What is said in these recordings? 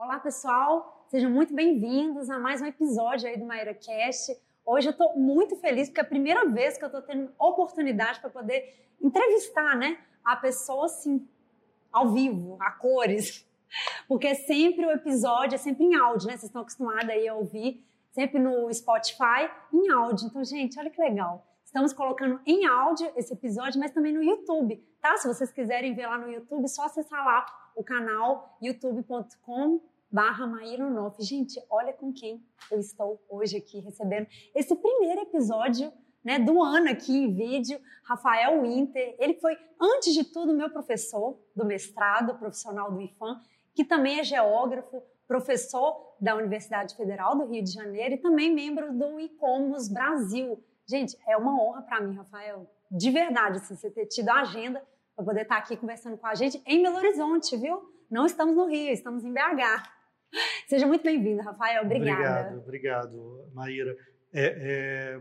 Olá, pessoal. Sejam muito bem-vindos a mais um episódio aí do Maíra Cast. Hoje eu estou muito feliz porque é a primeira vez que eu estou tendo oportunidade para poder entrevistar, né, a pessoa assim, ao vivo, a cores. Porque é sempre o episódio é sempre em áudio, né? Vocês estão acostumados aí a ouvir sempre no Spotify em áudio. Então, gente, olha que legal. Estamos colocando em áudio esse episódio, mas também no YouTube, tá? Se vocês quiserem ver lá no YouTube, só acessar lá o canal youtube.com barra Gente, olha com quem eu estou hoje aqui recebendo esse primeiro episódio né, do ano aqui em vídeo, Rafael Winter. Ele foi, antes de tudo, meu professor do mestrado profissional do IFAM, que também é geógrafo, professor da Universidade Federal do Rio de Janeiro e também membro do ICOMOS Brasil. Gente, é uma honra para mim, Rafael, de verdade, assim, você ter tido a agenda para poder estar aqui conversando com a gente em Belo Horizonte, viu? Não estamos no Rio, estamos em BH. Seja muito bem-vindo, Rafael. Obrigada. Obrigado, obrigado, Maíra. É, é,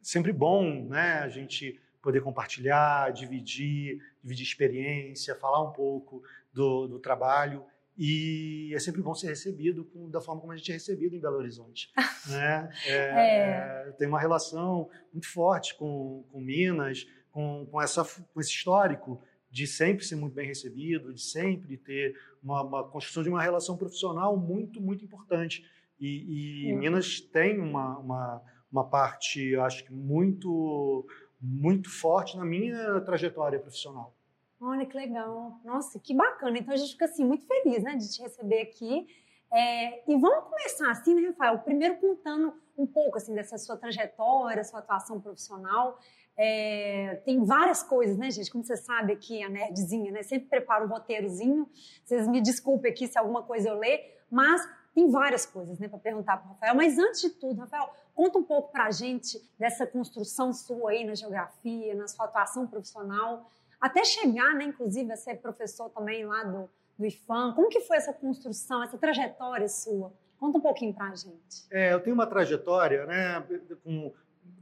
sempre bom, né, a gente poder compartilhar, dividir, dividir experiência, falar um pouco do, do trabalho. E é sempre bom ser recebido com, da forma como a gente é recebido em Belo Horizonte. né? É, é. Tem uma relação muito forte com, com Minas, com, com, essa, com esse histórico de sempre ser muito bem recebido, de sempre ter uma, uma construção de uma relação profissional muito, muito importante. E, e Minas tem uma, uma, uma parte, acho que muito, muito forte na minha trajetória profissional. Olha que legal. Nossa, que bacana. Então a gente fica assim muito feliz, né, de te receber aqui. É, e vamos começar assim, né, Rafael? Primeiro contando um pouco assim dessa sua trajetória, sua atuação profissional. É, tem várias coisas, né, gente? Como você sabe aqui, a nerdzinha, né? Sempre prepara um roteirozinho. Vocês me desculpem aqui se alguma coisa eu ler, mas tem várias coisas, né, para perguntar para Rafael. Mas antes de tudo, Rafael, conta um pouco para a gente dessa construção sua aí na geografia, na sua atuação profissional até chegar, né, inclusive, a ser professor também lá do, do IFAM. Como que foi essa construção, essa trajetória sua? Conta um pouquinho para a gente. É, eu tenho uma trajetória, né, com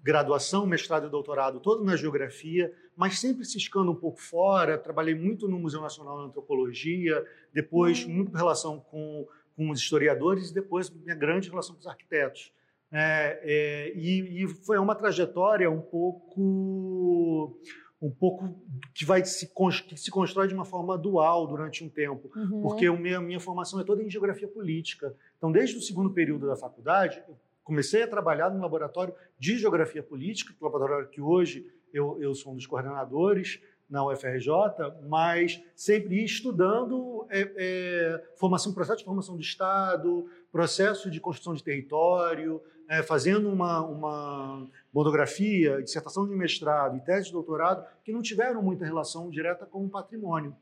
graduação, mestrado e doutorado, todo na geografia, mas sempre ciscando um pouco fora. Trabalhei muito no Museu Nacional de Antropologia, depois hum. muito em relação com, com os historiadores e depois minha grande relação com os arquitetos. É, é, e, e, foi uma trajetória um pouco um pouco que vai se, que se constrói de uma forma dual durante um tempo, uhum. porque a minha, minha formação é toda em geografia política. Então, desde o segundo período da faculdade, comecei a trabalhar no laboratório de geografia política, laboratório que hoje eu, eu sou um dos coordenadores na UFRJ, mas sempre estudando é, é, formação, processo de formação do Estado, processo de construção de território, é, fazendo uma, uma monografia, dissertação de mestrado e tese de doutorado que não tiveram muita relação direta com o patrimônio.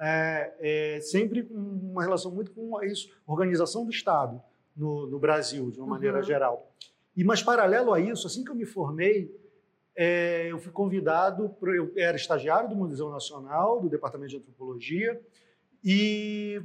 É, é, sempre uma relação muito com isso, organização do Estado no, no Brasil, de uma maneira uhum. geral. E, mas, paralelo a isso, assim que eu me formei, é, eu fui convidado, pro, eu era estagiário do Museu Nacional, do Departamento de Antropologia, e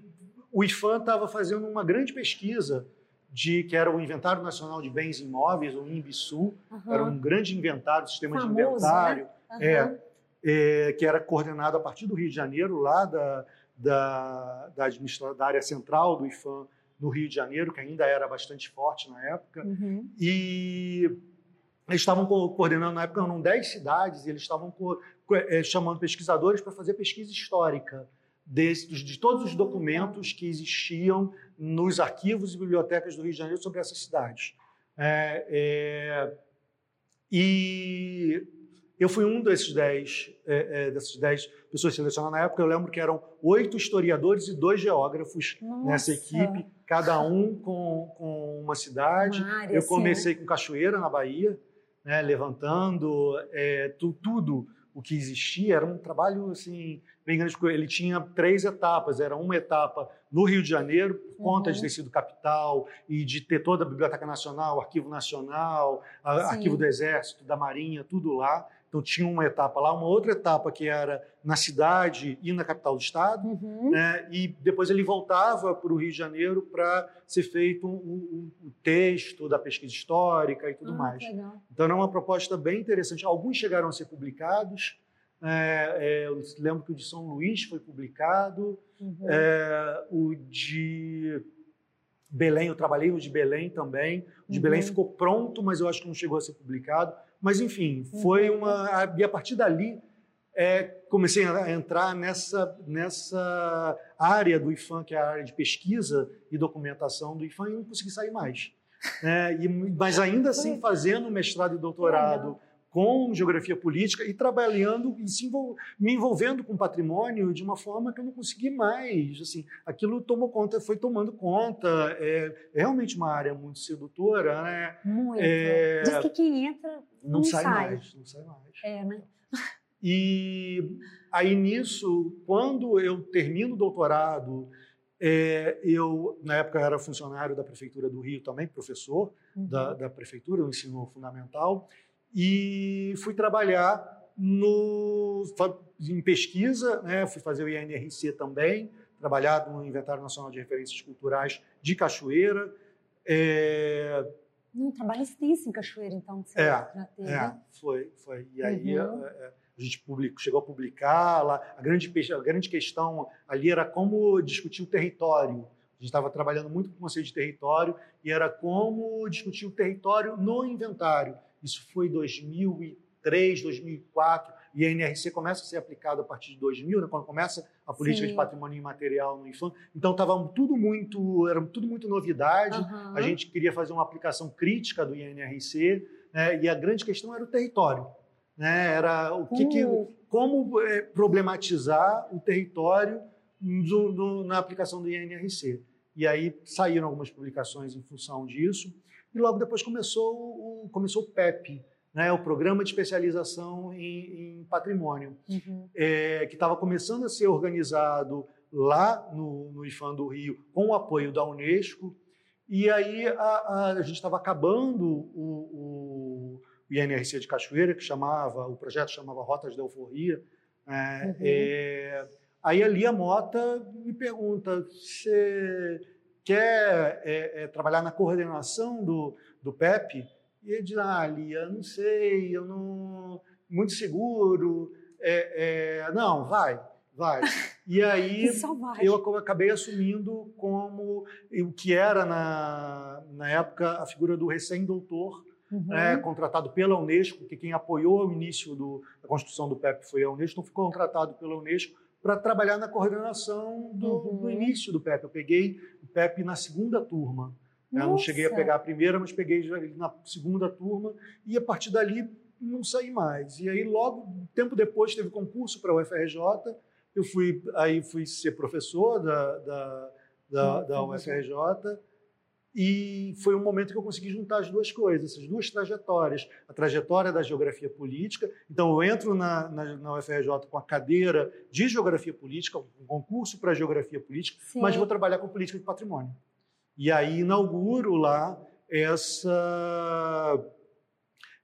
o IFAM estava fazendo uma grande pesquisa de que era o Inventário Nacional de Bens Imóveis, o INBISU, uhum. era um grande inventário, sistema Famoso, de inventário, né? uhum. é, é, que era coordenado a partir do Rio de Janeiro, lá da, da, da, da área central do IFAM no Rio de Janeiro, que ainda era bastante forte na época. Uhum. E eles estavam coordenando, na época eram 10 cidades, e eles estavam é, chamando pesquisadores para fazer pesquisa histórica de, de todos os documentos que existiam nos arquivos e bibliotecas do Rio de Janeiro sobre essas cidades. É, é, e eu fui um desses dez, é, é, dessas dez pessoas selecionadas na época. Eu lembro que eram oito historiadores e dois geógrafos Nossa. nessa equipe, cada um com, com uma cidade. Uma área, eu comecei né? com Cachoeira, na Bahia, né, levantando é, tu, tudo o que existia era um trabalho assim bem grande. Ele tinha três etapas. Era uma etapa no Rio de Janeiro, por conta uhum. de ter sido capital e de ter toda a Biblioteca Nacional, Arquivo Nacional, Arquivo do Exército, da Marinha, tudo lá. Então tinha uma etapa lá, uma outra etapa que era na cidade e na capital do estado, uhum. né? e depois ele voltava para o Rio de Janeiro para ser feito um, um, um, texto da pesquisa histórica e tudo ah, mais. Então era uma proposta bem interessante. Alguns chegaram a ser publicados. É, é, eu lembro que o de São Luís foi publicado, uhum. é, o de Belém, eu trabalhei o de Belém também. O de uhum. Belém ficou pronto, mas eu acho que não chegou a ser publicado. Mas, enfim, foi uhum. uma. E a partir dali, é, comecei a entrar nessa, nessa área do IFAM, que é a área de pesquisa e documentação do IFAM, e não consegui sair mais. É, e, mas ainda assim, fazendo mestrado e doutorado com geografia política e trabalhando e envol me envolvendo com patrimônio de uma forma que eu não consegui mais. Assim, aquilo tomou conta, foi tomando conta. É, é realmente uma área muito sedutora, né? Muito. É, Diz que quem entra não, não sai, sai, mais, não sai mais. É, né? E aí nisso, quando eu termino o doutorado, é, eu na época era funcionário da prefeitura do Rio também, professor uhum. da, da prefeitura, no ensino fundamental e fui trabalhar no, em pesquisa, né? fui fazer o INRC também, trabalhar no Inventário Nacional de Referências Culturais de Cachoeira. É... Um trabalho extenso em Cachoeira, então, você é, teve. É, foi, foi. E aí uhum. a, a, gente publicou, chegou a publicar lá. A grande, a grande questão ali era como discutir o território. A gente estava trabalhando muito com o conceito de território e era como discutir o território no inventário. Isso foi 2003, 2004, e a NRC começa a ser aplicada a partir de 2000, né, quando começa a política Sim. de patrimônio imaterial no IFAM. Então estava tudo muito, era tudo muito novidade. Uhum. A gente queria fazer uma aplicação crítica do INRC, né, e a grande questão era o território. Né, era o que, que como é, problematizar o território do, do, na aplicação do INRC. E aí saíram algumas publicações em função disso. E logo depois começou o, começou o PEP, né, o Programa de Especialização em, em Patrimônio, uhum. é, que estava começando a ser organizado lá no, no IFAM do Rio, com o apoio da Unesco. E aí a, a, a gente estava acabando o, o, o, INRC de Cachoeira, que chamava, o projeto chamava Rotas da Euforia. É, uhum. é, aí ali a Mota me pergunta, você quer é, é, trabalhar na coordenação do, do PEP, e ele diz, ah, Lia, não sei, eu não... muito seguro, é, é não, vai, vai. E aí eu acabei assumindo como o que era na, na época a figura do recém-doutor, uhum. né, contratado pela Unesco, que quem apoiou o início do, da construção do PEP foi a Unesco, então ficou contratado pela Unesco para trabalhar na coordenação do, uhum. do, início do PEP. Eu peguei o PEP na segunda turma. Eu não cheguei a pegar a primeira, mas peguei na segunda turma e a partir dali não saí mais. E aí logo tempo depois teve concurso para a UFRJ. Eu fui aí fui ser professor da, da, da, da UFRJ e foi um momento que eu consegui juntar as duas coisas, essas duas trajetórias. A trajetória da geografia política. Então, eu entro na, na, na UFRJ com a cadeira de geografia política, um concurso para geografia política, Sim. mas vou trabalhar com política de patrimônio. E aí inauguro lá essa,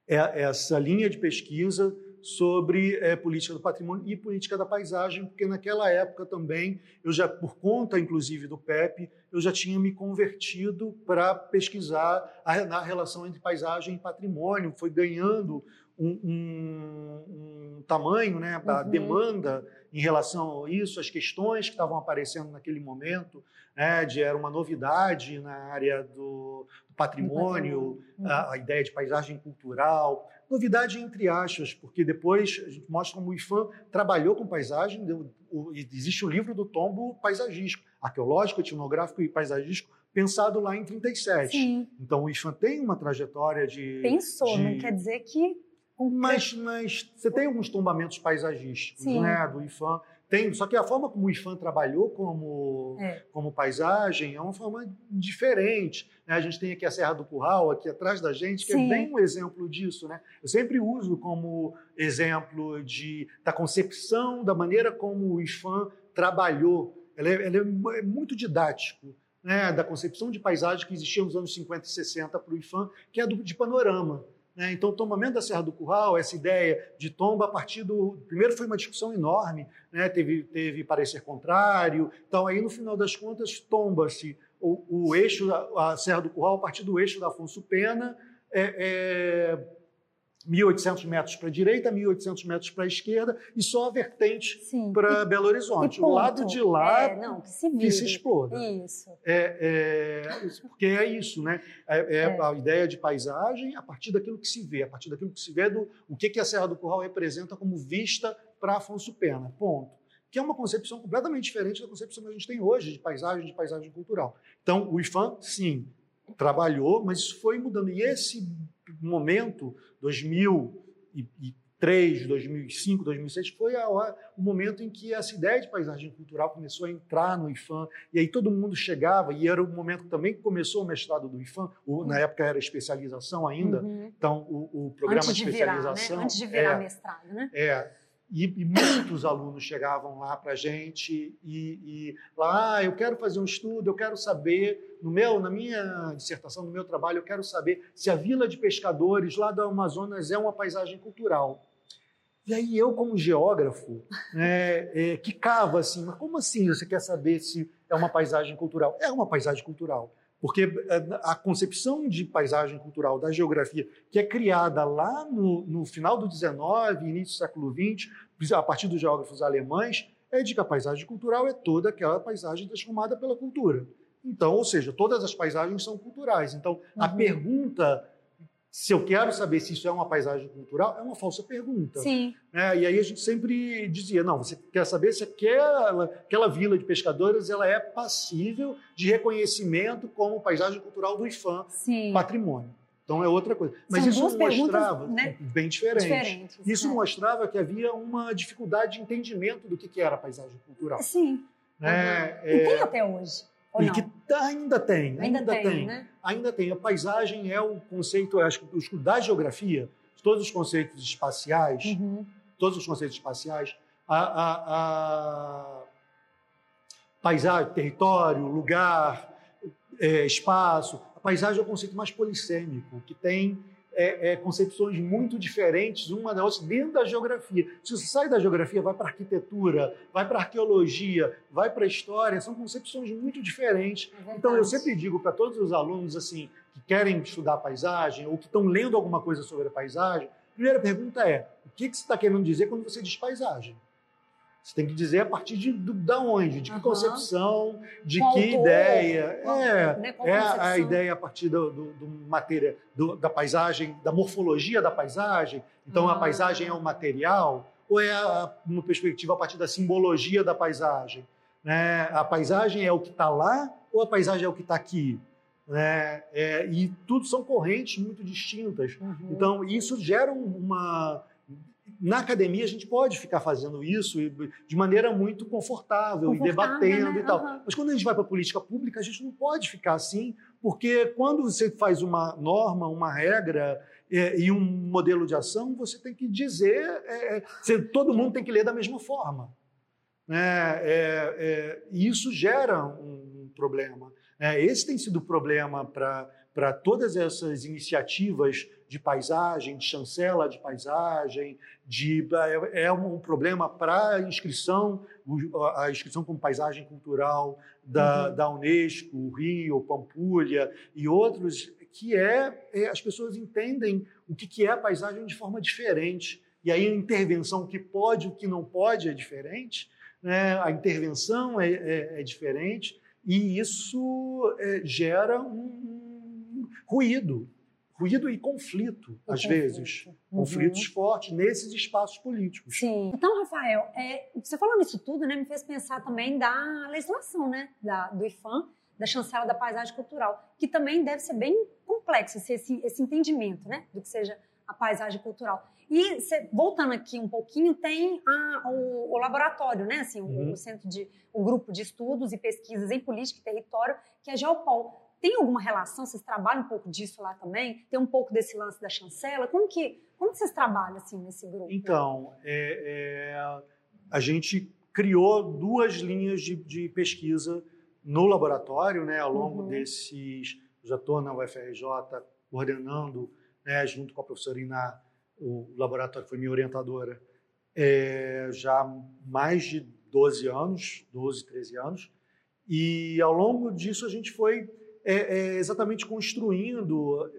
é, essa linha de pesquisa sobre é, política do patrimônio e política da paisagem, porque naquela época também, eu já, por conta inclusive do PEP, eu já tinha me convertido para pesquisar a, a relação entre paisagem e patrimônio, foi ganhando um, um, um tamanho, né, a uhum. demanda em relação a isso, as questões que estavam aparecendo naquele momento, né, de era uma novidade na área do, do patrimônio, uhum. a, a, ideia de paisagem cultural, Novidade entre aspas, porque depois a gente mostra como o IFAM trabalhou com paisagem. existe o livro do tombo paisagístico, arqueológico, etnográfico e paisagístico, pensado lá em 37. Sim. Então o IFAM tem uma trajetória de. Pensou, de... não quer dizer que. Mas, mas você tem alguns tombamentos paisagísticos né, do IFAM tem, só que a forma como o IFAM trabalhou como, é. como paisagem é uma forma diferente. Né? A gente tem aqui a Serra do Curral, aqui atrás da gente, que é Sim. é bem um exemplo disso. Né? Eu sempre uso como exemplo de, da concepção, da maneira como o IFAM trabalhou. Ela é, ela é muito didático. Né, da concepção de paisagem que existia nos anos 50 e 60 para o IFAM, que é do, de panorama. Né? Então, o tombamento da Serra do Curral, essa ideia de tomba a partir do. Primeiro foi uma discussão enorme, né? teve, teve parecer contrário. Então, aí no final das contas, tomba-se o, o, eixo, a Serra do Curral, a partir do eixo da Afonso Pena. É, é, 1.800 metros para a direita, 1.800 metros para a esquerda e só a vertente para Belo Horizonte. O lado de lá é, não, que, se que se exploda. Isso. É, é, porque é isso, né? É, é, é, a ideia de paisagem a partir daquilo que se vê, a partir daquilo que se vê do o que, que a Serra do Curral representa como vista para Afonso Pena. Ponto. Que é uma concepção completamente diferente da concepção que a gente tem hoje de paisagem, de paisagem cultural. Então, o IFAM, sim, trabalhou, mas isso foi mudando. E esse momento, 2003, 2005, 2006, foi a hora, o momento em que essa ideia de paisagem cultural começou a entrar no IFAM, e aí todo mundo chegava, e era o momento também que começou o mestrado do IFAM, na época era especialização ainda, uhum. então o, o programa Antes de, de especialização... Virar, né? Antes de virar é, mestrado, né? É, e, e, muitos alunos chegavam lá para a gente e, e lá, ah, eu quero fazer um estudo, eu quero saber, no meu, na minha dissertação, no meu trabalho, eu quero saber se a vila de pescadores lá do Amazonas é uma paisagem cultural. E aí eu, como geógrafo, né, é, que cava assim, mas como assim você quer saber se é uma paisagem cultural? É uma paisagem cultural. Porque é, a concepção de paisagem cultural da geografia, que é criada lá no, no final do XIX, início do século XX, a partir dos geógrafos alemães, é de que a paisagem cultural é toda aquela paisagem transformada pela cultura. Então, ou seja, todas as paisagens são culturais. Então, a uhum. pergunta se eu quero saber se isso é uma paisagem cultural, é uma falsa pergunta. Sim. É, e aí a gente sempre dizia, não, você quer saber se aquela, aquela vila de pescadores ela é passível de reconhecimento como paisagem cultural do IFAM, Sim. patrimônio. Então é outra coisa. Mas São isso mostrava né? bem diferente. Diferentes, isso né? mostrava que havia uma dificuldade de entendimento do que era a paisagem cultural. Sim. Né? Uhum. É... E tem até hoje. Ou e não? que ainda tem, ainda, ainda tem, tem, né? ainda tem. A paisagem é o conceito, acho que da geografia, todos os conceitos espaciais, uhum. todos os conceitos espaciais, a, a, a paisagem, território, lugar, é, espaço. A paisagem é o conceito mais polissêmico, que tem é, é, concepções muito diferentes uma da outra dentro da geografia. Se você sai da geografia, vai para arquitetura, vai para arqueologia, vai para história, são concepções muito diferentes. É então eu sempre digo para todos os alunos assim que querem estudar paisagem ou que estão lendo alguma coisa sobre a paisagem, a primeira pergunta é: o que, que você está querendo dizer quando você diz paisagem? Você tem que dizer a partir de da onde, de que uhum. concepção, de Qual que autor? ideia. Qual, é, né? é a ideia a partir do, do, do matéria, da paisagem, da morfologia da paisagem. Então a paisagem é um material ou é a, uma perspectiva a partir da simbologia da paisagem? Né? A paisagem é o que está lá ou a paisagem é o que está aqui? Né? É, e tudo são correntes muito distintas. Uhum. Então isso gera uma na academia a gente pode ficar fazendo isso de maneira muito confortável, e debatendo né? e tal. Uhum. Mas quando a gente vai para a política pública, a gente não pode ficar assim, porque quando você faz uma norma, uma regra é, e um modelo de ação, você tem que dizer, é, é você, todo mundo tem que ler da mesma forma. Né? É, é, e isso gera um problema. Né? Esse tem sido o problema para todas essas iniciativas de paisagem, de chancela de paisagem, de, é, é um problema para a inscrição, a inscrição como paisagem cultural da, uhum. da Unesco, o Rio, Pampulha e outros, que é, é, as pessoas entendem o que, que é a paisagem de forma diferente. E aí a intervenção, o que pode, o que não pode é diferente, né? a intervenção é, é, é diferente, e isso é, gera um ruído, ruído e conflito, e às conflito. vezes. Uhum. Conflitos fortes nesses espaços políticos. Sim. Então, Rafael, é, você falando isso tudo, né, me fez pensar também da legislação, né, da, do IFAM, da chancela da paisagem cultural, que também deve ser bem complexo esse, esse, esse entendimento, né, do que seja a paisagem cultural. E cê, voltando aqui um pouquinho, tem a, o, o, laboratório, né, assim, uhum. o, o, centro de, o grupo de estudos e pesquisas em política e território, que é a Geopol. Tem alguma relação? Vocês trabalham um pouco disso lá também? Tem um pouco desse lance da chancela? Como que, como vocês trabalham assim nesse grupo? Então, é, é, a gente criou duas linhas de, de, pesquisa no laboratório, né, ao longo uhum. desses. Já estou na UFRJ coordenando, né, junto com a professora Iná, o laboratório foi minha orientadora, é, já há mais de 12 anos, 12, 13 anos. E ao longo disso a gente foi é, é, exatamente construindo,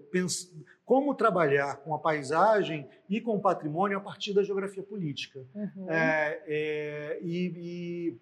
como trabalhar com a paisagem e com o patrimônio a partir da geografia política. Uhum. É, é, e, e,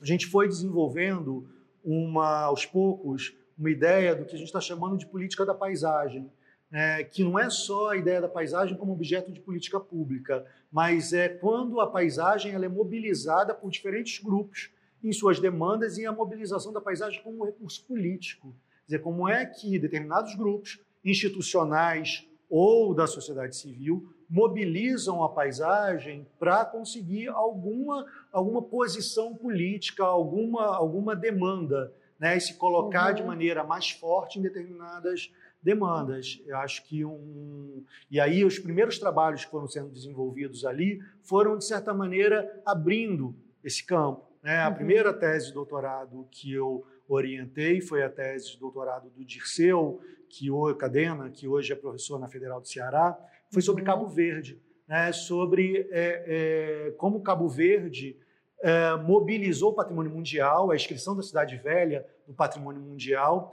a gente foi desenvolvendo uma, aos poucos uma ideia do que a gente está chamando de política da paisagem, é, que não é só a ideia da paisagem como objeto de política pública, mas é quando a paisagem ela é mobilizada por diferentes grupos em suas demandas e a mobilização da paisagem como um recurso político. Quer dizer, como é que determinados grupos institucionais ou da sociedade civil mobilizam a paisagem para conseguir alguma, alguma posição política, alguma, alguma demanda, né? e se colocar uhum. de maneira mais forte em determinadas demandas. Eu acho que um. E aí, os primeiros trabalhos que foram sendo desenvolvidos ali foram, de certa maneira, abrindo esse campo. Né? A uhum. primeira tese de doutorado que eu orientei foi a tese de doutorado do Dirceu, que o Cadena, que hoje é professor na Federal do Ceará, foi sobre uhum. Cabo Verde, né? sobre é, é, como Cabo Verde é, mobilizou o patrimônio mundial, a inscrição da cidade velha no patrimônio mundial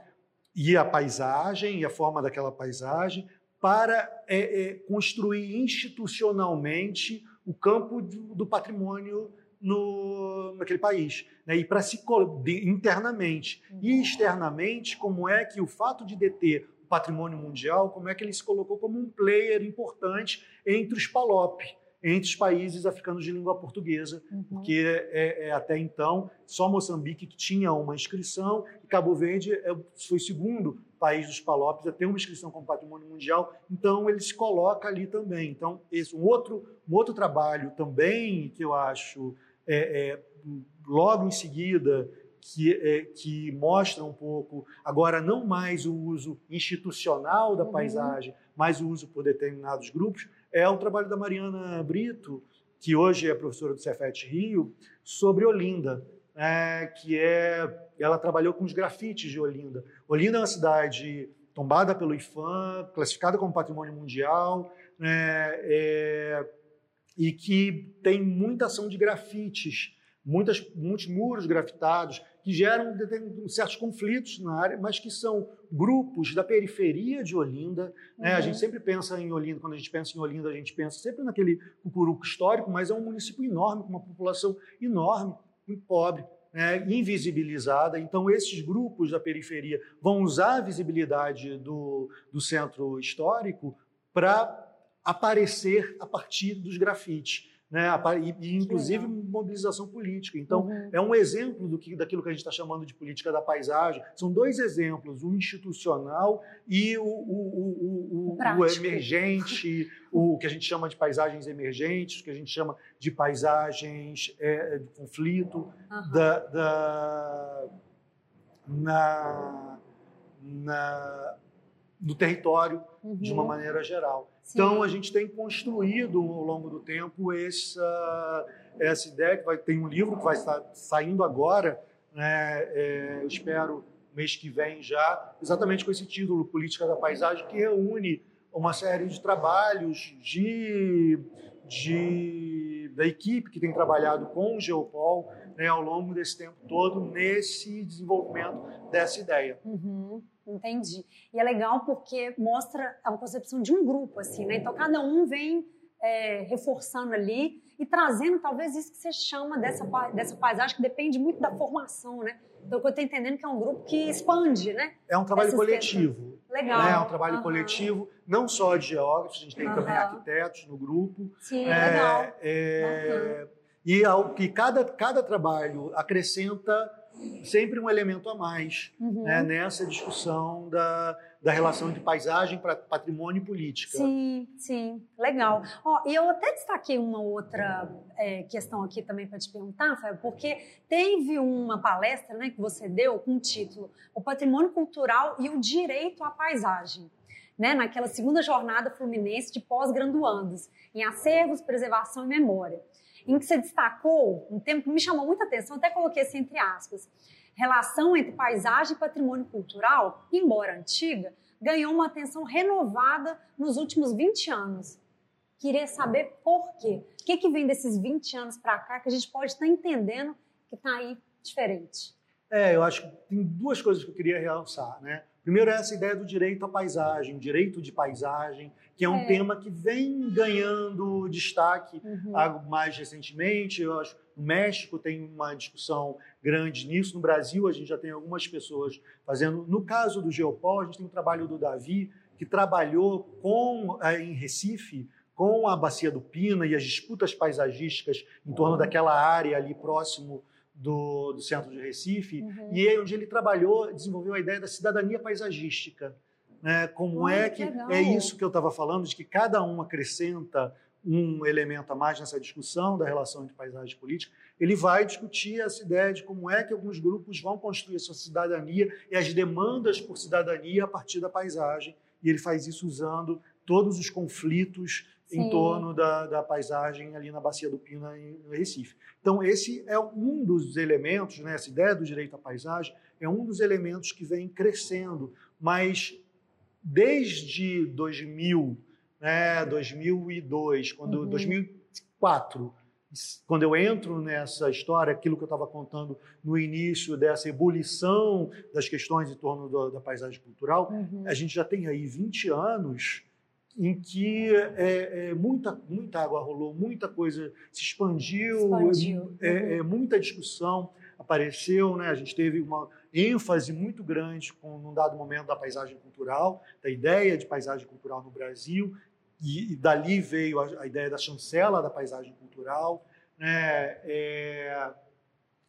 e a paisagem e a forma daquela paisagem para é, é, construir institucionalmente o campo do, do patrimônio no, naquele país, né? e para se internamente e uhum. externamente, como é que o fato de deter o patrimônio mundial, como é que ele se colocou como um player importante entre os PALOP, entre os países africanos de língua portuguesa, uhum. porque é, é, até então só Moçambique que tinha uma inscrição e Cabo Verde é, foi o segundo país dos Palopes a ter uma inscrição como patrimônio mundial, então ele se coloca ali também. Então esse um outro um outro trabalho também que eu acho é, é, logo em seguida que, é, que mostra um pouco, agora não mais o uso institucional da uhum. paisagem, mas o uso por determinados grupos, é o trabalho da Mariana Brito, que hoje é professora do Cefet Rio, sobre Olinda, é, que é ela trabalhou com os grafites de Olinda. Olinda é uma cidade tombada pelo IFAM, classificada como patrimônio mundial, né, é, e que tem muita ação de grafites, muitas, muitos muros grafitados, que geram certos conflitos na área, mas que são grupos da periferia de Olinda. Né? Uhum. A gente sempre pensa em Olinda, quando a gente pensa em Olinda, a gente pensa sempre naquele cucuruco histórico, mas é um município enorme, com uma população enorme, muito pobre. Né, invisibilizada. Então, esses grupos da periferia vão usar a visibilidade do, do centro histórico para aparecer a partir dos grafites. Né, e, inclusive mobilização política. Então, uhum. é um exemplo do que, daquilo que a gente está chamando de política da paisagem. São dois exemplos, o institucional e o, o, o, o emergente, o que a gente chama de paisagens emergentes, o que a gente chama de paisagens é, de conflito, uhum. da, da, na, na, no território uhum. de uma uhum. maneira geral. Sim. Então, a gente tem construído ao longo do tempo essa, essa ideia, que vai, tem um livro que vai estar saindo agora, né, é, eu espero mês que vem já, exatamente com esse título, Política da Paisagem, que reúne uma série de trabalhos de, de, da equipe que tem trabalhado com o Geopol né, ao longo desse tempo todo nesse desenvolvimento dessa ideia. Uhum. Entendi. E é legal porque mostra a concepção de um grupo, assim, né? Então cada um vem é, reforçando ali e trazendo talvez isso que você chama dessa, dessa paisagem que depende muito da formação, né? Então, eu estou entendendo que é um grupo que expande, né? É um trabalho coletivo. Legal. Né? É um trabalho uhum. coletivo, não só de geógrafos, a gente tem uhum. também arquitetos no grupo. Sim, é, legal. É, e ao que cada, cada trabalho acrescenta sempre um elemento a mais uhum. né, nessa discussão da, da relação entre paisagem, patrimônio e política. Sim, sim, legal. Ó, e eu até destaquei uma outra é, questão aqui também para te perguntar, Fábio, porque teve uma palestra né, que você deu com o título O Patrimônio Cultural e o Direito à Paisagem. Né, naquela segunda jornada fluminense de pós-graduandos em acervos, preservação e memória em que você destacou um tema que me chamou muita atenção, até coloquei assim entre aspas, relação entre paisagem e patrimônio cultural, embora antiga, ganhou uma atenção renovada nos últimos 20 anos. Queria saber por quê. O que, que vem desses 20 anos para cá que a gente pode estar entendendo que está aí diferente? É, eu acho que tem duas coisas que eu queria realçar, né? Primeiro é essa ideia do direito à paisagem, direito de paisagem, que é um é. tema que vem ganhando destaque uhum. mais recentemente. Eu acho no México tem uma discussão grande nisso. No Brasil, a gente já tem algumas pessoas fazendo. No caso do Geopol, a gente tem o trabalho do Davi, que trabalhou com, eh, em Recife com a Bacia do Pina e as disputas paisagísticas em torno daquela área ali próximo do, do centro de Recife, uhum. e aí onde ele trabalhou, desenvolveu a ideia da cidadania paisagística. Né? Como é que, que é isso que eu estava falando, de que cada um acrescenta um elemento a mais nessa discussão da relação entre paisagem e política, ele vai discutir essa ideia de como é que alguns grupos vão construir a sua cidadania e as demandas por cidadania a partir da paisagem, e ele faz isso usando todos os conflitos Sim. em torno da, da, paisagem ali na Bacia do Pina, em Recife. Então, esse é um dos elementos, né, essa ideia do direito à paisagem é um dos elementos que vem crescendo, mas desde 2000, né, 2002, quando uhum. 2004, quando eu entro nessa história, aquilo que eu estava contando no início dessa ebulição das questões em torno do, da paisagem cultural, uhum. a gente já tem aí 20 anos em que é, é, muita, muita água rolou, muita coisa se expandiu, expandiu. É, uhum. muita discussão apareceu, né? a gente teve uma ênfase muito grande com, num dado momento da paisagem cultural, da ideia de paisagem cultural no Brasil, e, e dali veio a, a, ideia da chancela da paisagem cultural, né? É,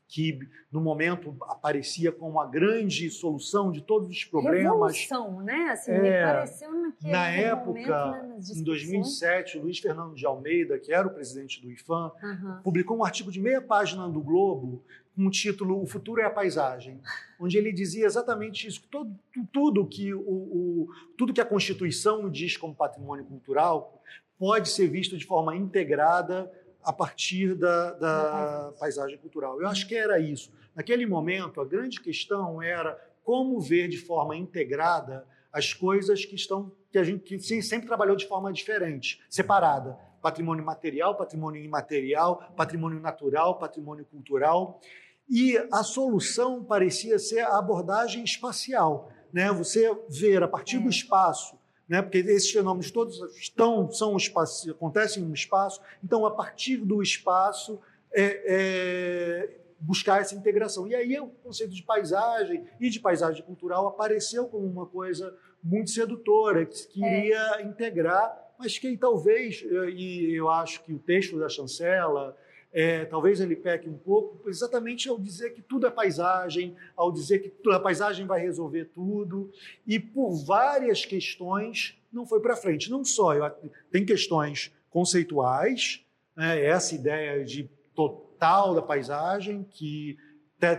que no momento aparecia como a grande solução de todos os problemas. Revolução, né? Assim, é, me pareceu naquele Na época, né, em 2007, Luiz Fernando de Almeida, que era o presidente do IFAM, uhum. publicou um artigo de meia página do Globo com o título O Futuro é a Paisagem, onde ele dizia exatamente isso, que todo, tudo, que o, o, tudo que a Constituição diz como patrimônio cultural pode ser visto de forma integrada a partir da, da paisagem cultural. Eu acho que era isso. Naquele momento, a grande questão era como ver de forma integrada as coisas que estão que a gente que sempre trabalhou de forma diferente, separada. Patrimônio material, patrimônio imaterial, patrimônio natural, patrimônio cultural. E a solução parecia ser a abordagem espacial, né? Você ver a partir do é. espaço né? porque esses fenômenos todos estão, são espaço, acontecem no espaço, então, a partir do espaço, é, é, buscar essa integração. E aí o conceito de paisagem e de paisagem cultural apareceu como uma coisa muito sedutora, que queria é. integrar, mas que talvez, e eu acho que o texto da chancela, é, talvez ele peque um pouco, exatamente ao dizer que tudo é paisagem, ao dizer que a paisagem vai resolver tudo, e por várias questões não foi para frente. Não só, eu, tem questões conceituais, né, essa ideia de total da paisagem, que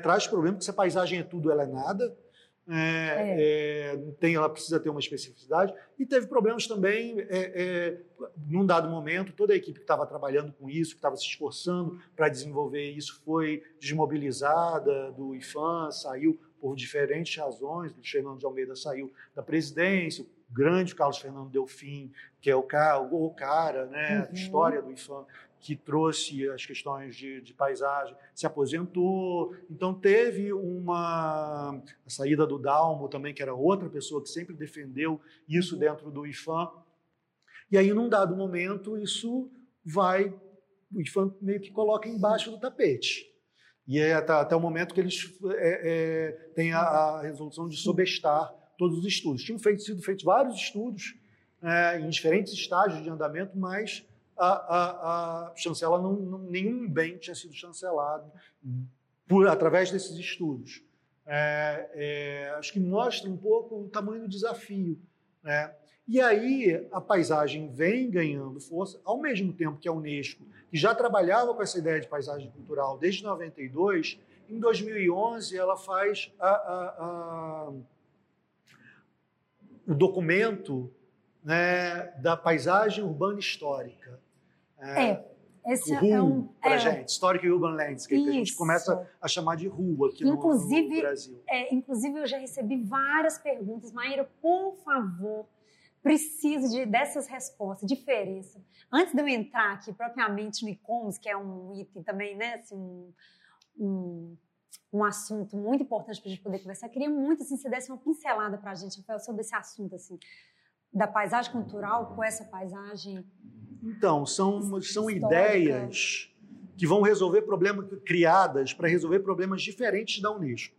traz problema, porque se a paisagem é tudo, ela é nada, é, é. É, tem, ela precisa ter uma especificidade. E teve problemas também, é, é, num dado momento, toda a equipe que estava trabalhando com isso, que estava se esforçando para desenvolver isso, foi desmobilizada do IFAM, saiu por diferentes razões. O Fernando de Almeida saiu da presidência, o grande Carlos Fernando Delfim, que é o cara, o cara né, uhum. a história do IFAM, que trouxe as questões de, de, paisagem, se aposentou. Então, teve uma a saída do Dalmo também, que era outra pessoa que sempre defendeu isso dentro do IFAM. E aí, num dado momento, isso vai, o IFAM meio que coloca embaixo do tapete. E é até, até o momento que eles é, é, têm a, a, resolução de sobestar todos os estudos. Tinham feito, sido feitos vários estudos é, em diferentes estágios de andamento, mas a, a, a chancela, não, não, nenhum bem tinha sido chancelado por, através desses estudos. É, é, acho que mostra um pouco o tamanho do desafio. Né? E aí a paisagem vem ganhando força, ao mesmo tempo que a Unesco, que já trabalhava com essa ideia de paisagem cultural desde 92, em 2011 ela faz a, a, o documento né, da paisagem urbana histórica. É. é. Esse é um. Pra é, gente, Historic Urban Landscape, que a gente começa a chamar de rua aqui inclusive, no, no Brasil. É, inclusive, eu já recebi várias perguntas. Maíra, por favor, preciso de, dessas respostas, diferença. Antes de eu entrar aqui propriamente no e-commerce, que é um item também, né, assim, um, um um assunto muito importante para a gente poder conversar. Eu queria muito assim, se desse uma pincelada para a gente, Rafael, sobre esse assunto assim, da paisagem cultural com essa paisagem. Então, são, são ideias que vão resolver problemas criadas para resolver problemas diferentes da Unesco.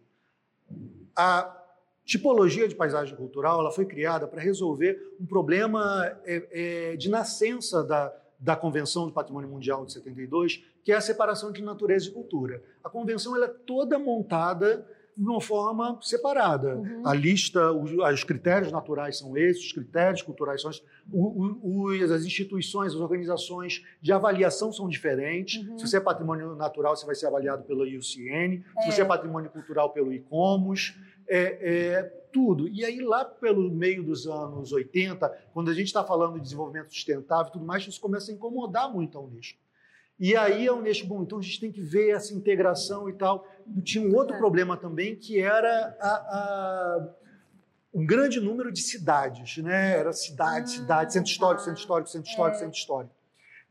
A tipologia de paisagem cultural ela foi criada para resolver um problema é, é, de nascença da, da Convenção do Patrimônio Mundial de 72, que é a separação entre natureza e cultura. A convenção ela é toda montada de uma forma separada. Uhum. A lista, os, os, critérios naturais são esses, os critérios culturais são esses, o, o, as instituições, as organizações de avaliação são diferentes. Uhum. Se você é patrimônio natural, você vai ser avaliado pela IUCN. É. Se você é patrimônio cultural, pelo ICOMOS. É, é, tudo. E aí, lá pelo meio dos anos 80, quando a gente está falando de desenvolvimento sustentável e tudo mais, isso começa a incomodar muito a Unesco. E aí a Unesco, bom, então a gente tem que ver essa integração e tal. Tinha um outro problema também, que era a, a, um grande número de cidades, né? Era cidade, ah, cidade, centro histórico, centro histórico, centro histórico, é. centro histórico.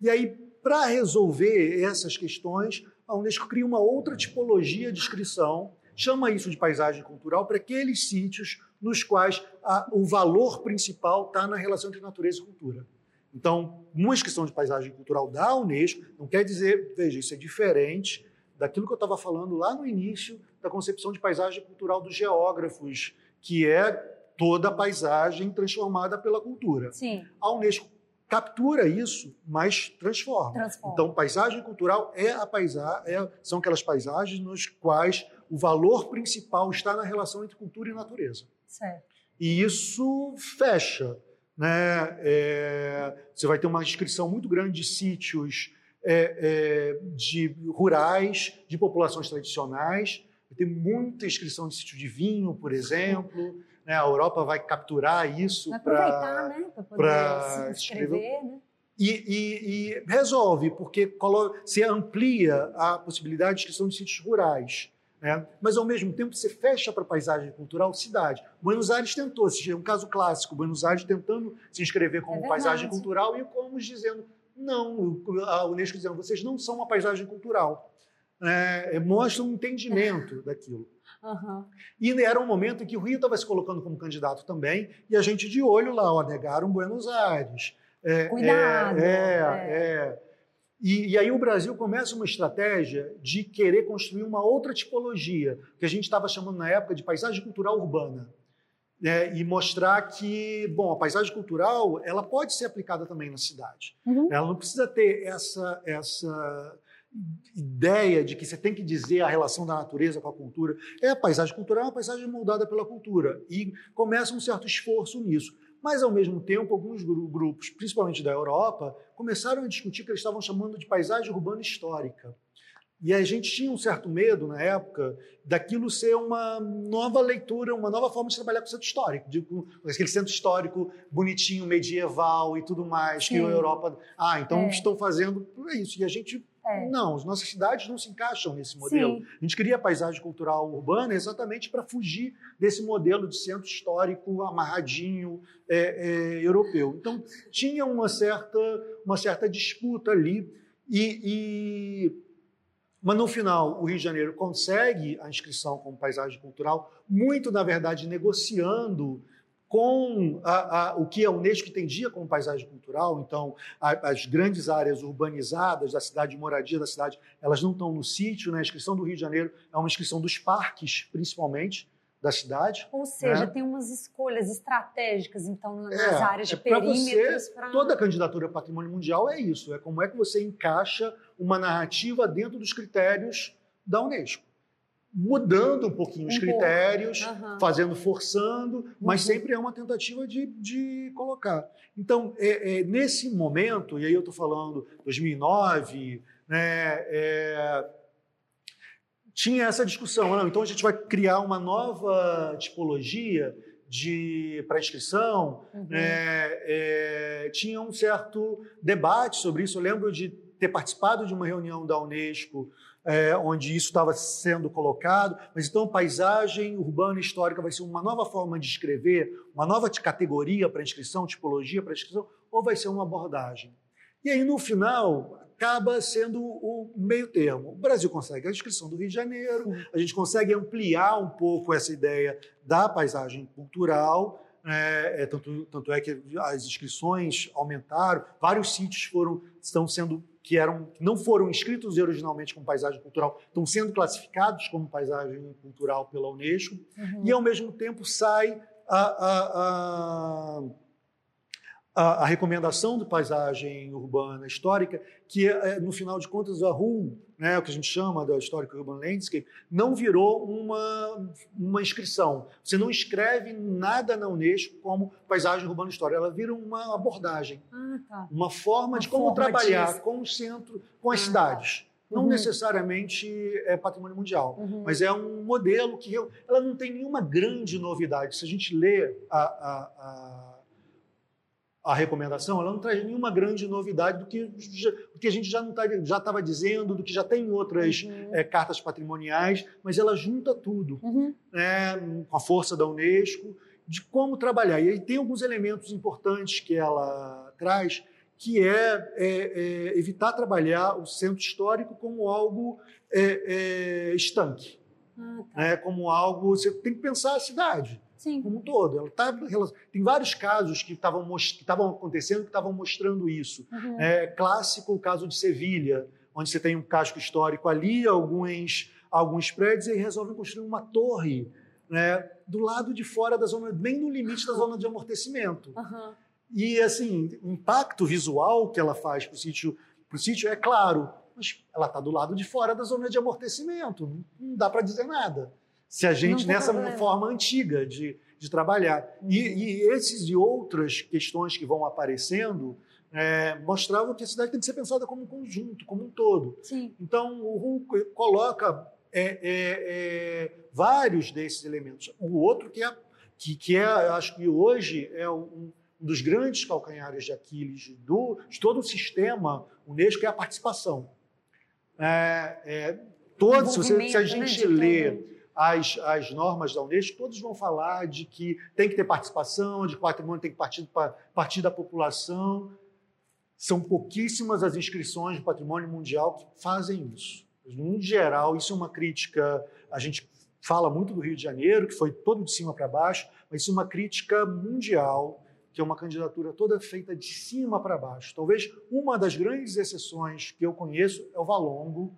E aí, para resolver essas questões, a Unesco cria uma outra tipologia de inscrição, chama isso de paisagem cultural, para aqueles sítios nos quais a, o valor principal está na relação entre natureza e cultura. Então, uma inscrição de paisagem cultural da Unesco não quer dizer, veja, isso é diferente daquilo que eu estava falando lá no início da concepção de paisagem cultural dos geógrafos, que é toda a paisagem transformada pela cultura. Sim. A Unesco captura isso, mas transforma. transforma. Então, paisagem cultural é a paisagem, é, são aquelas paisagens nos quais o valor principal está na relação entre cultura e natureza. Certo. E isso fecha né? É, você vai ter uma inscrição muito grande de sítios é, é, de rurais, de populações tradicionais. Vai ter muita inscrição de sítio de vinho, por exemplo. Né? A Europa vai capturar isso para né? para se inscrever. Né? E, e, e, resolve, porque se amplia a possibilidade de inscrição de sítios rurais. Né? Mas, ao mesmo tempo, você fecha para a paisagem cultural cidade. Buenos Aires tentou, é um caso clássico, Buenos Aires tentando se inscrever como é paisagem cultural e como dizendo, não, a Unesco dizendo, vocês não são uma paisagem cultural. É, mostra um entendimento daquilo. Uhum. E era um momento em que o Rio estava se colocando como candidato também, e a gente de olho lá, ó, negaram Buenos Aires. É, Cuidado. É, é, é. E, e, aí o Brasil começa uma estratégia de querer construir uma outra tipologia, que a gente estava chamando na época de paisagem cultural urbana. Né? e mostrar que, bom, a paisagem cultural ela pode ser aplicada também na cidade. Uhum. Ela não precisa ter essa, essa ideia de que você tem que dizer a relação da natureza com a cultura. É a paisagem cultural é uma paisagem moldada pela cultura e começa um certo esforço nisso. Mas, ao mesmo tempo, alguns grupos, principalmente da Europa, começaram a discutir o que eles estavam chamando de paisagem urbana histórica. E a gente tinha um certo medo, na época, daquilo ser uma nova leitura, uma nova forma de trabalhar com o centro histórico. De, com aquele centro histórico bonitinho, medieval e tudo mais, Sim. que a Europa. Ah, então é. estão fazendo isso. E a gente é. Não, as nossas cidades não se encaixam nesse modelo. Sim. A gente cria a paisagem cultural urbana exatamente para fugir desse modelo de centro histórico amarradinho é, é, europeu. Então, tinha uma certa, uma certa disputa ali. E, e, mas, no final, o Rio de Janeiro consegue a inscrição como paisagem cultural, muito, na verdade, negociando com a, a, o que a Unesco entendia como paisagem cultural, então a, as grandes áreas urbanizadas da cidade, de moradia da cidade, elas não estão no sítio, né? a inscrição do Rio de Janeiro é uma inscrição dos parques, principalmente, da cidade. Ou seja, né? tem umas escolhas estratégicas, então, nas é, áreas de é perímetros. Pra... Toda a candidatura ao patrimônio mundial é isso, é como é que você encaixa uma narrativa dentro dos critérios da Unesco mudando um pouquinho os critérios, uhum. fazendo, forçando, mas uhum. sempre é uma tentativa de, de colocar. Então, é, é, nesse momento, e aí eu estou falando 2009, né, é, tinha essa discussão, não, então a gente vai criar uma nova tipologia de para inscrição, uhum. né, é, tinha um certo debate sobre isso. Eu lembro de ter participado de uma reunião da Unesco é, onde isso estava sendo colocado. Mas então, paisagem urbana histórica vai ser uma nova forma de escrever, uma nova categoria para inscrição, tipologia para inscrição, ou vai ser uma abordagem? E aí, no final, acaba sendo o meio termo. O Brasil consegue a inscrição do Rio de Janeiro, a gente consegue ampliar um pouco essa ideia da paisagem cultural, é, é, tanto, tanto é que as inscrições aumentaram, vários sítios foram estão sendo que eram não foram inscritos originalmente como paisagem cultural estão sendo classificados como paisagem cultural pela Unesco uhum. e ao mesmo tempo sai a, a, a a, recomendação de paisagem urbana histórica, que é, no final de contas a RUL, né, o que a gente chama da Historic Urban Landscape, não virou uma, uma inscrição. Você não escreve nada na Unesco como paisagem urbana histórica, ela vira uma abordagem, ah, tá. uma forma uma de como trabalhar disso. com o centro, com as ah, cidades. Não uhum. necessariamente é patrimônio mundial, uhum. mas é um modelo que eu, ela não tem nenhuma grande novidade. Se a gente lê a, a, a a recomendação, ela não traz nenhuma grande novidade do que, do que a gente já não tá, já estava dizendo, do que já tem em outras uhum. é, cartas patrimoniais, mas ela junta tudo, uhum. né, com a força da Unesco, de como trabalhar. E aí tem alguns elementos importantes que ela traz, que é, é, é evitar trabalhar o centro histórico como algo é, é, estanque, ah, tá. né, como algo... Você tem que pensar a cidade. Sim. como um todo. Ela tá, tem vários casos que estavam acontecendo que estavam mostrando isso. Uhum. É clássico o caso de Sevilha, onde você tem um casco histórico ali, alguns alguns prédios e resolvem construir uma torre, né, do lado de fora da zona, bem no limite da zona de amortecimento. Uhum. E assim, o impacto visual que ela faz para o sítio, pro sítio é claro, mas ela está do lado de fora da zona de amortecimento, não dá para dizer nada se a gente nessa problema. forma antiga de, de trabalhar. E, e esses e outras questões que vão aparecendo é, mostravam que a cidade tem que ser pensada como um conjunto, como um todo. Sim. Então, o Hulk coloca é, é, é, vários desses elementos. O outro que é, que, que é acho que hoje é um, um dos grandes calcanhares de Aquiles do, de todo o sistema Unesco é a participação. É, é, todos, se, você, se a gente né, lê as, as normas da Unesco, todos vão falar de que tem que ter participação, de que o patrimônio tem que partir, partir da população. São pouquíssimas as inscrições do patrimônio mundial que fazem isso. No geral, isso é uma crítica. A gente fala muito do Rio de Janeiro, que foi todo de cima para baixo, mas isso é uma crítica mundial, que é uma candidatura toda feita de cima para baixo. Talvez uma das grandes exceções que eu conheço é o Valongo,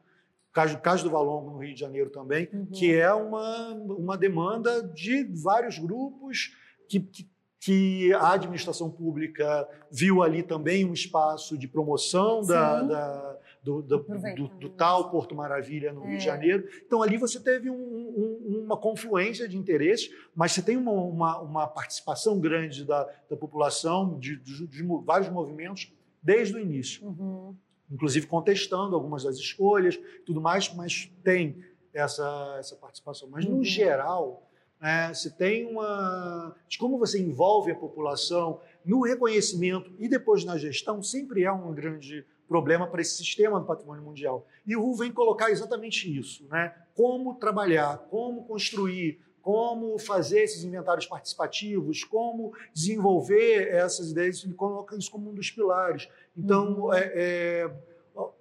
caso, caso do Valongo no Rio de Janeiro também, uhum. que é uma, uma demanda de vários grupos que, que, que, a administração pública viu ali também um espaço de promoção da, da, do, do, do, do, tal Porto Maravilha no é. Rio de é. Janeiro. Então ali você teve um, um, uma confluência de interesses, mas você tem uma, uma, uma participação grande da, da população, de, de, de, vários movimentos, desde o início. Uhum inclusive contestando algumas das escolhas, tudo mais, mas tem essa, essa participação. Mas, no uhum. geral, né, se tem uma. de como você envolve a população no reconhecimento e depois na gestão, sempre é um grande problema para esse sistema do patrimônio mundial. E o RU vem colocar exatamente isso, né? Como trabalhar, como construir, como fazer esses inventários participativos, como desenvolver essas ideias, ele coloca isso como um dos pilares. Então, uhum. é, é,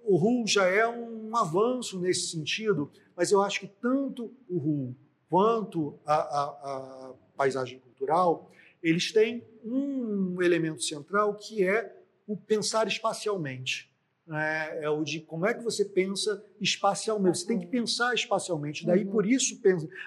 o RU já é um avanço nesse sentido, mas eu acho que tanto o RU quanto a, a, a paisagem cultural, eles têm um elemento central que é o pensar espacialmente. É, é, o de como é que você pensa espacialmente. Você tem que pensar espacialmente. Daí, uhum. por isso,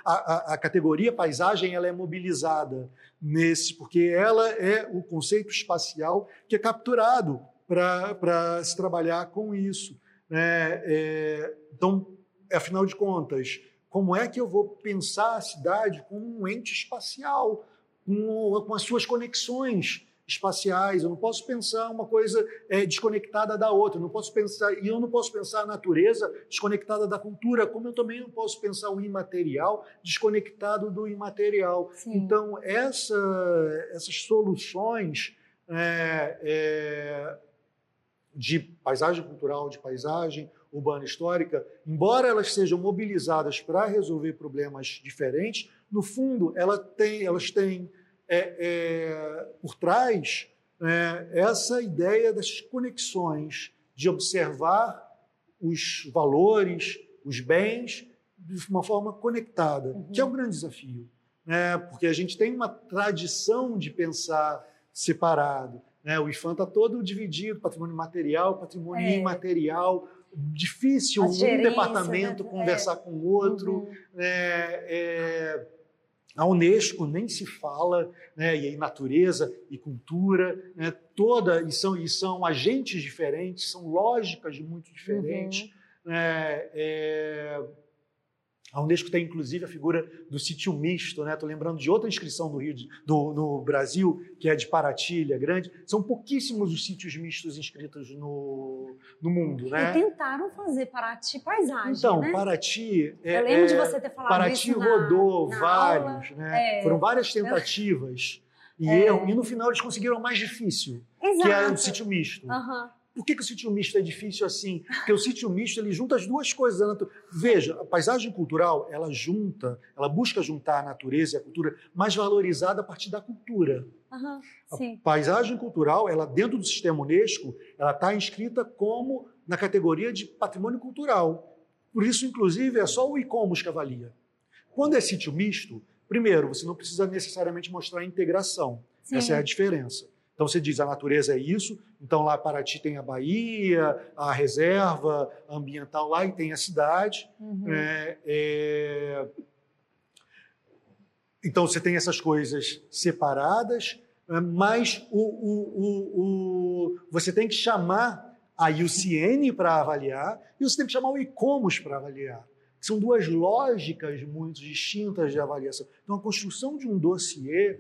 a, a, a, categoria paisagem ela é mobilizada nesse, porque ela é o conceito espacial que é capturado para se trabalhar com isso. Né? É, então, afinal de contas, como é que eu vou pensar a cidade como um ente espacial, com, com as suas conexões espaciais? Eu não posso pensar uma coisa é, desconectada da outra. Eu não posso pensar e eu não posso pensar a natureza desconectada da cultura, como eu também não posso pensar o imaterial desconectado do imaterial. Sim. Então, essa, essas soluções é, é, de paisagem cultural, de paisagem urbana histórica, embora elas sejam mobilizadas para resolver problemas diferentes, no fundo ela tem, elas têm é, é, por trás é, essa ideia das conexões de observar os valores, os bens, de uma forma conectada, uhum. que é um grande desafio. Né? Porque a gente tem uma tradição de pensar separado. Né? O IFAM está todo dividido, patrimônio material, patrimônio é. imaterial, difícil um departamento né? conversar é. com o outro. Uhum. É, é, a Unesco nem se fala, né? e aí natureza e cultura, né? toda e são, e são agentes diferentes, são lógicas muito diferentes. Uhum. Né? É, a Unesco tem inclusive a figura do sítio misto, né? Estou lembrando de outra inscrição do Rio de, do, no Brasil, que é de Paraty, Ilha Grande. São pouquíssimos os sítios mistos inscritos no, no mundo, né? E tentaram fazer Paraty paisagem, Então, né? Paraty... É, Eu lembro é, de você ter falado Paraty isso rodou na, vários, aula. né? É. Foram várias tentativas e É. erro, e no final eles conseguiram o mais difícil, Exato. que é o sítio misto. Aham. Por que, que o sítio misto é difícil assim? Porque o sítio misto ele junta as duas coisas. natu- Veja, a paisagem cultural ela junta, ela busca juntar a natureza e a cultura mais valorizada a partir da cultura. Aham. A Sim. paisagem cultural, ela dentro do sistema UNESCO, ela está inscrita como na categoria de patrimônio cultural. Por isso, inclusive, é só o ICOMOS que avalia. Quando é sítio misto, primeiro, você não precisa necessariamente mostrar a integração. Sim. Essa é a diferença. Então você diz a natureza é isso, então lá Paraty tem a Bahia, a reserva ambiental lá e tem a cidade. Uhum. É, é, Então você tem essas coisas separadas, é, mas o, o- o- você tem que chamar a IUCN para avaliar e você tem que chamar o ICOMOS para avaliar. São duas lógicas muito distintas de avaliação. Então a construção de um dossiê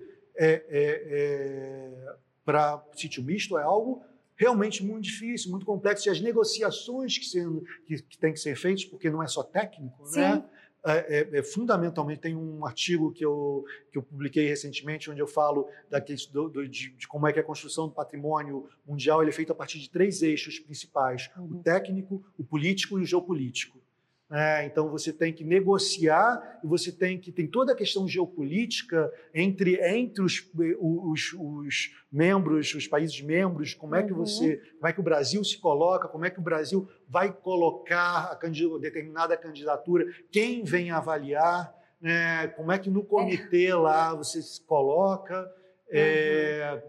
para sítio misto é algo realmente muito difícil, muito complexo. E as negociações que, sendo, que, que têm que ser feitas, porque não é só técnico, né? É, é- é fundamentalmente tem um artigo que eu, que eu publiquei recentemente onde eu falo daqueles, do, do- de, de como é que a construção do patrimônio mundial ele é feita a partir de três eixos principais: o Uhum. técnico, o político e o geopolítico. É, então você tem que negociar e você tem que tem toda a questão geopolítica entre entre os, os, os membros, os países membros, como é que Uhum. você, como é que o Brasil se coloca, como é que o Brasil vai colocar a determinada candidatura, quem vem avaliar, né, como é que no comitê lá você se coloca. É, é,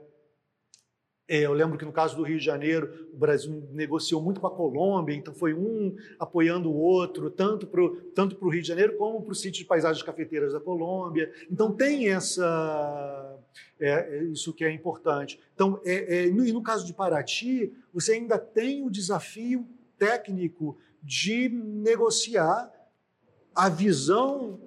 eu lembro que no caso do Rio de Janeiro, o Brasil negociou muito com a Colômbia, então foi um apoiando o outro, tanto para o tanto pro Rio de Janeiro como para o sítio de paisagens cafeteiras da Colômbia. Então tem essa. é, é isso que é importante. Então, é, é, no, e no caso de Paraty, você ainda tem o desafio técnico de negociar a visão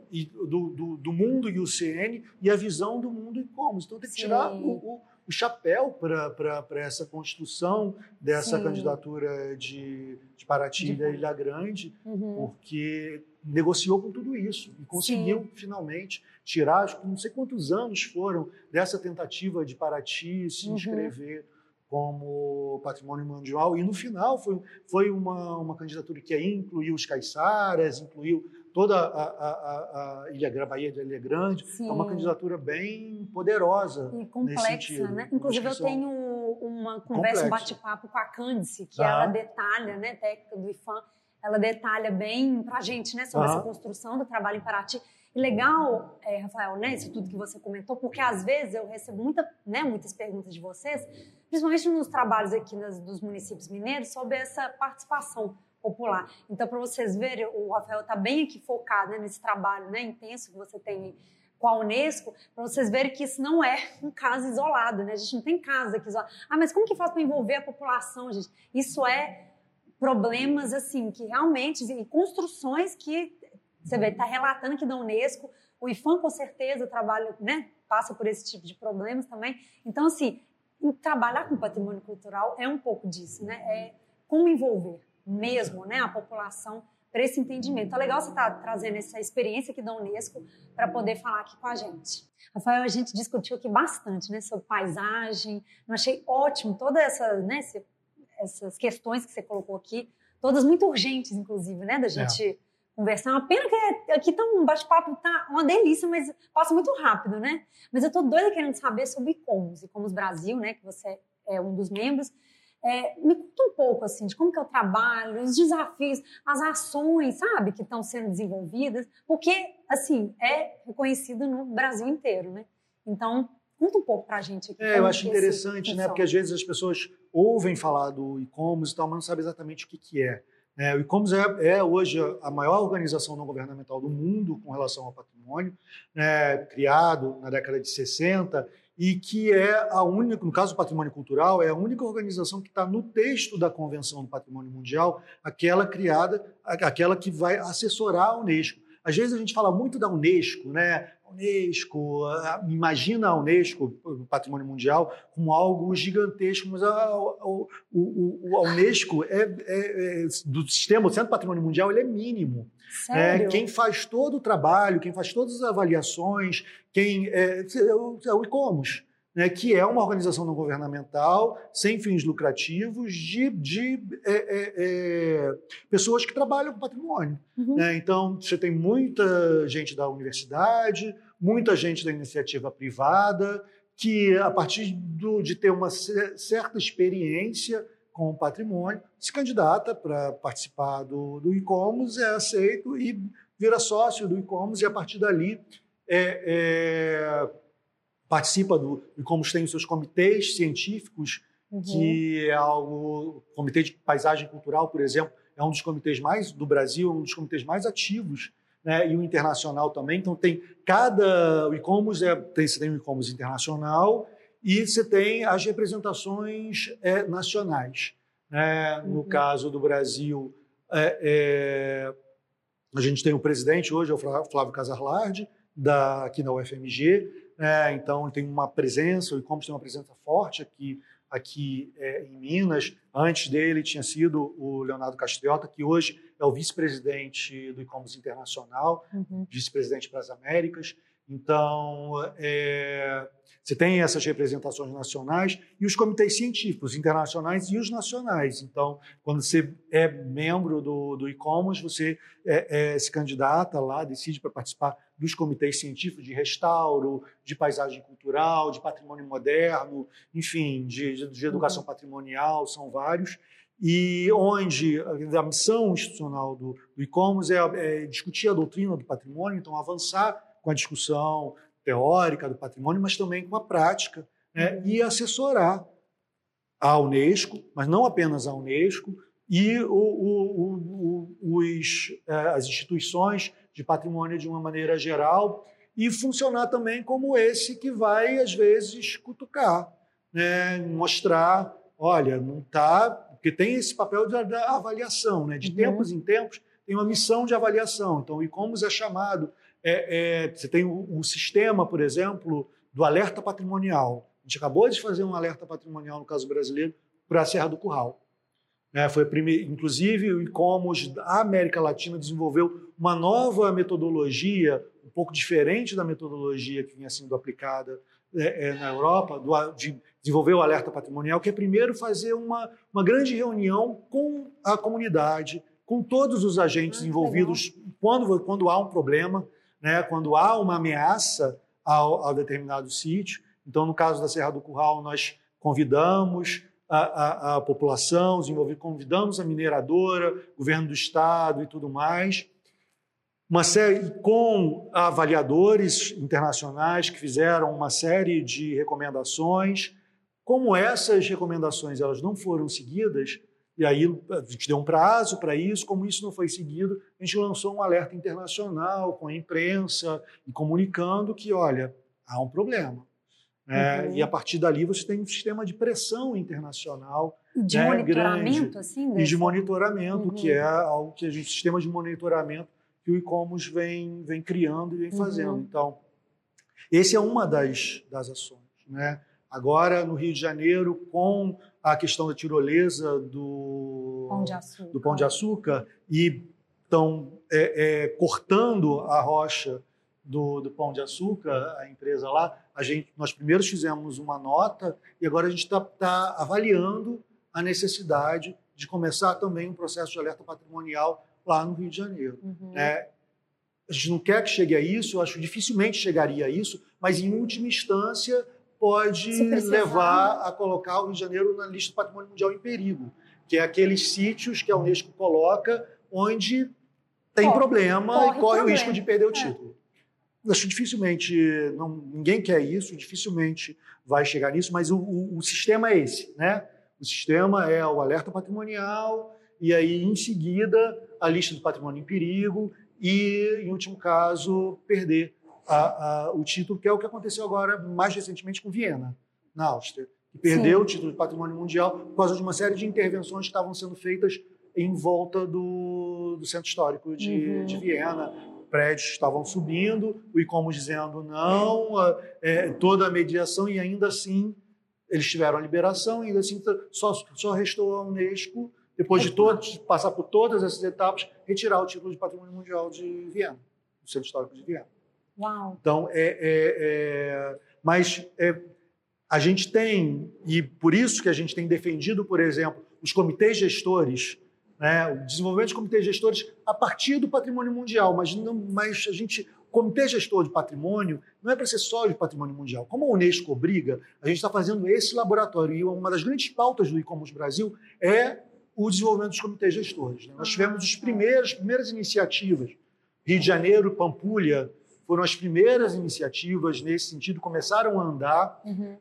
do, do, do mundo e o CN e a visão do mundo e como. Então tem que tirar Sim. o, o, o chapéu para essa construção dessa Sim. candidatura de, de Paraty e da Ilha Grande, Uhum. porque negociou com tudo isso e conseguiu finalmente tirar, acho que não sei quantos anos foram dessa tentativa de Paraty se Uhum. inscrever como patrimônio mundial e no final foi, foi uma, uma candidatura que aí incluiu os caiçaras, incluiu toda a, a, a, a Ilha Gra- Bahia de Ilha Grande, Sim. é uma candidatura bem poderosa E nesse complexa, sentido. né? Inclusive, eu tenho uma conversa, um bate-papo com a Cândice, que Aham. ela detalha, né, técnica do IFAM, ela detalha bem pra gente, né, sobre Aham. essa construção do trabalho em Paraty. E legal, é, Rafael, né, isso tudo que você comentou, porque às vezes eu recebo muita, né, muitas perguntas de vocês, principalmente nos trabalhos aqui nas, dos municípios mineiros, sobre essa participação popular. Então, para vocês verem, o Rafael está bem aqui focado né, nesse trabalho né, intenso que você tem com a Unesco, para vocês verem que isso não é um caso isolado, né? A gente não tem casos aqui isolados. Ah, mas como que faz para envolver a população, gente? Isso é problemas, assim, que realmente, e construções que você vê, está relatando aqui da Unesco, o IFAM com certeza trabalha, né, passa por esse tipo de problemas também. Então, assim, trabalhar com patrimônio cultural é um pouco disso, né? É como envolver mesmo, né, a população para esse entendimento. Então, é legal você estar trazendo essa experiência aqui da Unesco para poder falar aqui com a gente. Rafael, a gente discutiu aqui bastante, né, sobre paisagem. Eu achei ótimo todas essa, né, essas questões que você colocou aqui, todas muito urgentes, inclusive, né, da gente conversar. Uma pena que aqui tá um bate-papo, tá uma delícia, mas passa muito rápido, né? Mas eu tô doida querendo saber sobre ICOMOS, ICOMOS Brasil, né, que você é um dos membros. É, me conta um pouco assim de como que é o trabalho, os desafios, as ações, sabe, que estão sendo desenvolvidas, porque assim é reconhecido no Brasil inteiro, né? Então conta um pouco para a gente. Aqui, é, eu acho interessante, né? Porque às vezes as pessoas ouvem falar do e-commerce e tal, mas não sabem exatamente o que, que é. É, o e-commerce é, é, hoje a maior organização não governamental do mundo com relação ao patrimônio, né, criado na década de 60 e que é a única, no caso do patrimônio cultural, é a única organização que está no texto da Convenção do Patrimônio Mundial, aquela criada, aquela que vai assessorar a Unesco. Às vezes a gente fala muito da Unesco, né? Unesco, imagina a Unesco, o Patrimônio Mundial, como algo gigantesco, mas a, a, a, a Unesco é, é, é, do sistema, o Centro Patrimônio Mundial, ele é mínimo. É, quem faz todo o trabalho, quem faz todas as avaliações, quem é, é o, é o ICOMOS, né, que é uma organização não governamental, sem fins lucrativos, de, de é, é, é pessoas que trabalham com patrimônio. Uhum. Né? Então, você tem muita gente da universidade, muita gente da iniciativa privada, que, a partir do, de ter uma certa experiência com o patrimônio, se candidata para participar do, do ICOMOS, é aceito e vira sócio do ICOMOS, e a partir dali é, é, participa do ICOMOS, tem os seus comitês científicos, uhum. que é algo. O Comitê de Paisagem Cultural, por exemplo, é um dos comitês mais do Brasil, um dos comitês mais ativos né, e o internacional também. Então, tem cada. O ICOMOS é, tem, você tem o ICOMOS internacional e você tem as representações é, nacionais. Né? No uhum. caso do Brasil, é, é, a gente tem o presidente hoje, é o Flávio Casarlardi, da, aqui na UFMG, né? então tem uma presença, o ICOMOS tem uma presença forte aqui, aqui é, em Minas. Antes dele tinha sido o Leonardo Castriota, que hoje é o vice-presidente do ICOMOS Internacional, uhum. vice-presidente para as Américas. Então, é, você tem essas representações nacionais e os comitês científicos internacionais e os nacionais. Então, quando você é membro do, do ICOMOS, você é, é, se candidata lá, decide para participar dos comitês científicos de restauro, de paisagem cultural, de patrimônio moderno, enfim, de, de educação uhum. patrimonial, são vários e onde a missão institucional do, do ICOMOS é, é, discutir a doutrina do patrimônio, então avançar com a discussão teórica do patrimônio, mas também com a prática, né? e assessorar a Unesco, mas não apenas a Unesco, e o, o, o, os, é, as instituições de patrimônio de uma maneira geral, e funcionar também como esse que vai, às vezes, cutucar, né? mostrar, olha, não está. Porque tem esse papel da, da avaliação, né? de uhum. tempos em tempos, tem uma missão de avaliação. Então, o ICOMOS é chamado é, é, você tem o, o, sistema, por exemplo, do alerta patrimonial. A gente acabou de fazer um alerta patrimonial, no caso brasileiro, para a Serra do Curral. É, foi primeiro, inclusive, o ICOMOS da América Latina desenvolveu uma nova metodologia, um pouco diferente da metodologia que vinha sendo aplicada é, é, na Europa, do, de desenvolver o alerta patrimonial, que é primeiro fazer uma, uma grande reunião com a comunidade, com todos os agentes ah, envolvidos, quando, quando há um problema, né, quando há uma ameaça ao, ao, determinado sítio. Então, no caso da Serra do Curral, nós convidamos a, a, a população, convidamos a mineradora, governo do estado e tudo mais. Uma série com avaliadores internacionais que fizeram uma série de recomendações. Como essas recomendações elas não foram seguidas, e aí a gente deu um prazo para isso, como isso não foi seguido, a gente lançou um alerta internacional com a imprensa e comunicando que, olha, há um problema. Né? Uhum. E a partir dali você tem um sistema de pressão internacional. De né, monitoramento, grande, assim? Desse... E de monitoramento, uhum. que é algo que a gente, sistema de monitoramento que o e-commerce vem, vem criando e vem fazendo. Uhum. Então, esse é uma das, das ações. Né? Agora, no Rio de Janeiro, com a questão da tirolesa do Pão de Açúcar, do pão de açúcar e estão é, é, cortando a rocha do, do, Pão de Açúcar, a empresa lá, a gente, nós primeiro fizemos uma nota e agora a gente está tá avaliando a necessidade de começar também um processo de alerta patrimonial lá no Rio de Janeiro. Uhum. É, a gente não quer que chegue a isso, eu acho que dificilmente chegaria a isso, mas em última instância pode levar a colocar o Rio de Janeiro na lista do patrimônio mundial em perigo, que é aqueles sítios que a Unesco coloca onde tem corre, problema corre e corre problema. o risco de perder o é. título. É. Acho dificilmente, não, ninguém quer isso, dificilmente vai chegar nisso, mas o, o, o sistema é esse, né? O sistema é o alerta patrimonial e aí, em seguida, a lista do patrimônio em perigo e, em último caso, perder a, a, o título, que é o que aconteceu agora mais recentemente com Viena, na Áustria, que perdeu Sim. o título de patrimônio mundial por causa de uma série de intervenções que estavam sendo feitas em volta do, do centro histórico de, uhum. de Viena. Prédios estavam subindo, o ICOMOS dizendo não, é, toda a mediação, e ainda assim eles tiveram a liberação, ainda assim só, só restou a Unesco, depois de todos, passar por todas essas etapas, retirar o título de patrimônio mundial de Viena, do centro histórico de Viena. Uau. Então, é, é, é mas é, a gente tem, e por isso que a gente tem defendido, por exemplo, os comitês gestores, né, o desenvolvimento de comitês gestores a partir do patrimônio mundial, mas, não, mas a gente, comitê gestor de patrimônio não é para ser só de patrimônio mundial. Como a Unesco obriga, a gente está fazendo esse laboratório, e uma das grandes pautas do e-commerce Brasil é o desenvolvimento dos comitês gestores. Né? Nós tivemos as primeiras, primeiras iniciativas, Rio de Janeiro, Pampulha, foram as primeiras iniciativas nesse sentido, começaram a andar. Uhum.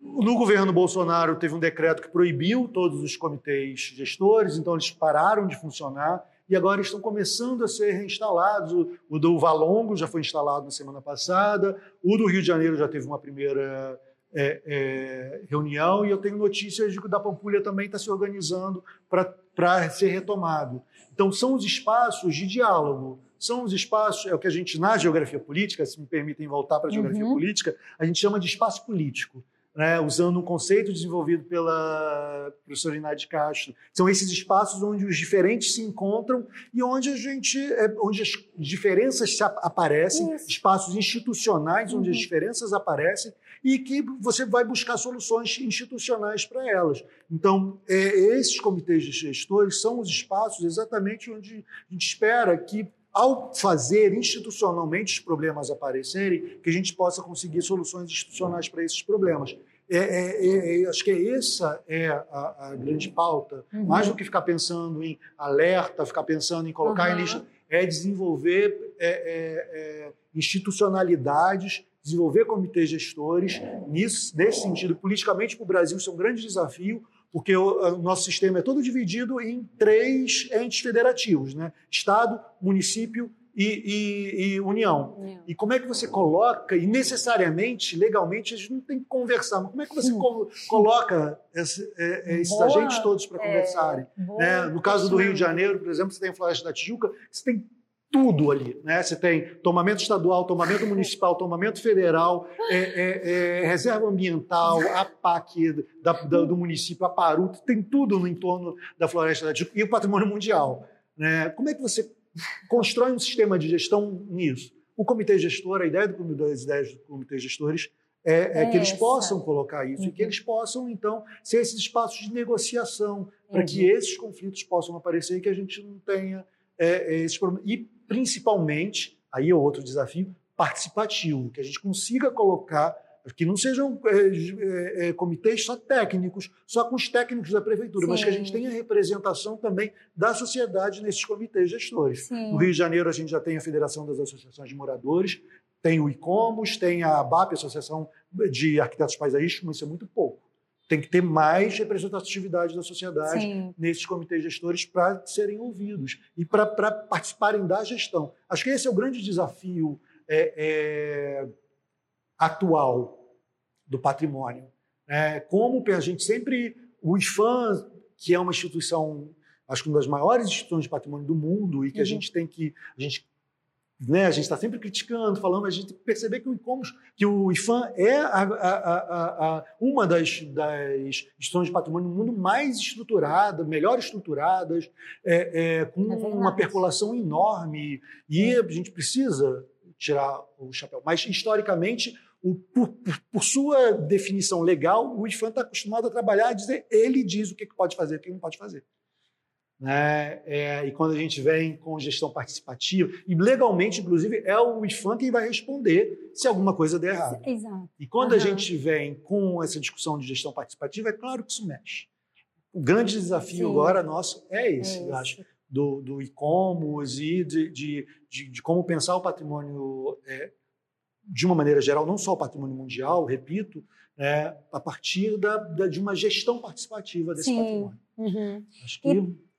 No governo Bolsonaro teve um decreto que proibiu todos os comitês gestores, então eles pararam de funcionar e agora estão começando a ser reinstalados. O, do Valongo já foi instalado na semana passada, o do Rio de Janeiro já teve uma primeira é, é, reunião e eu tenho notícias de que o da Pampulha também está se organizando para ser retomado. Então, são os espaços de diálogo são os espaços, é o que a gente, na geografia política, se me permitem voltar para a geografia uhum. política, a gente chama de espaço político. Né, usando um conceito desenvolvido pela professora Inádia Castro. São esses espaços onde os diferentes se encontram e onde a gente, é, onde as diferenças se aparecem, Isso. espaços institucionais onde uhum. as diferenças aparecem e que você vai buscar soluções institucionais para elas. Então, é, esses comitês de gestores são os espaços exatamente onde a gente espera que ao fazer institucionalmente os problemas aparecerem, que a gente possa conseguir soluções institucionais para esses problemas. É, é, é, acho que essa é a, a grande pauta. Uhum. Mais do que ficar pensando em alerta, ficar pensando em colocar uhum. em lista, é desenvolver é, é, é, institucionalidades, desenvolver comitês gestores. Nisso, nesse sentido, politicamente para o Brasil, isso é um grande desafio, porque o, o, nosso sistema é todo dividido em três entes federativos, né? Estado, município e, e, e União. União. E como é que você coloca, e necessariamente, legalmente, a gente não tem que conversar, mas como é que você coloca esse, é, é, esses boa, agentes todos para é, conversarem? Né? No caso do Rio de Janeiro, por exemplo, você tem a Floresta da Tijuca, você tem tudo ali. Né? Você tem tomamento estadual, tomamento municipal, tomamento federal, é, é, é, reserva ambiental, a PAC da, da, do município, a Paru, tem tudo no entorno da floresta e o patrimônio mundial. Né? Como é que você constrói um sistema de gestão nisso? O comitê gestor, a ideia do, das ideias do comitê gestores é, é, que eles possam colocar isso uhum. e que uhum. eles possam, então, ser esses espaços de negociação para que esses conflitos possam aparecer e que a gente não tenha é, é esses problemas. E principalmente, aí é outro desafio, participativo, que a gente consiga colocar, que não sejam é, é, comitês só técnicos, só com os técnicos da prefeitura, Sim. mas que a gente tenha representação também da sociedade nesses comitês gestores. Sim. No Rio de Janeiro, a gente já tem a Federação das Associações de Moradores, tem o ICOMOS, tem a ABAP, Associação de Arquitetos Paisaísticos, mas isso é muito pouco tem que ter mais representatividade da sociedade Sim. nesses comitês gestores para serem ouvidos e para participarem da gestão. Acho que esse é o grande desafio é, é, atual do patrimônio. É, como a gente sempre, o IFAM, que é uma instituição, acho que uma das maiores instituições de patrimônio do mundo e que uhum. a gente tem que, a gente né? A gente está sempre criticando, falando, a gente tem que perceber que o e-commerce, que o IFAM é a, a, a, uma das, das instituições de patrimônio do mundo mais estruturadas, melhor estruturadas, é, é, com é uma percolação enorme. E a gente precisa tirar o chapéu. Mas, historicamente, o, por, por, por, sua definição legal, o IFAM está acostumado a trabalhar a dizer, ele diz o que pode fazer e o que não pode fazer. Né? É, e quando a gente vem com gestão participativa, e legalmente, inclusive, é o IFAM quem vai responder se alguma coisa der errado. Exato. E quando uhum. a gente vem com essa discussão de gestão participativa, é claro que isso mexe. O grande desafio Sim. agora nosso é esse, é eu acho, do, do e-commerce e de, de, de, de, como pensar o patrimônio é, de uma maneira geral, não só o patrimônio mundial, repito, é, a partir da, da, de uma gestão participativa desse Sim. patrimônio. Uhum. Acho que e...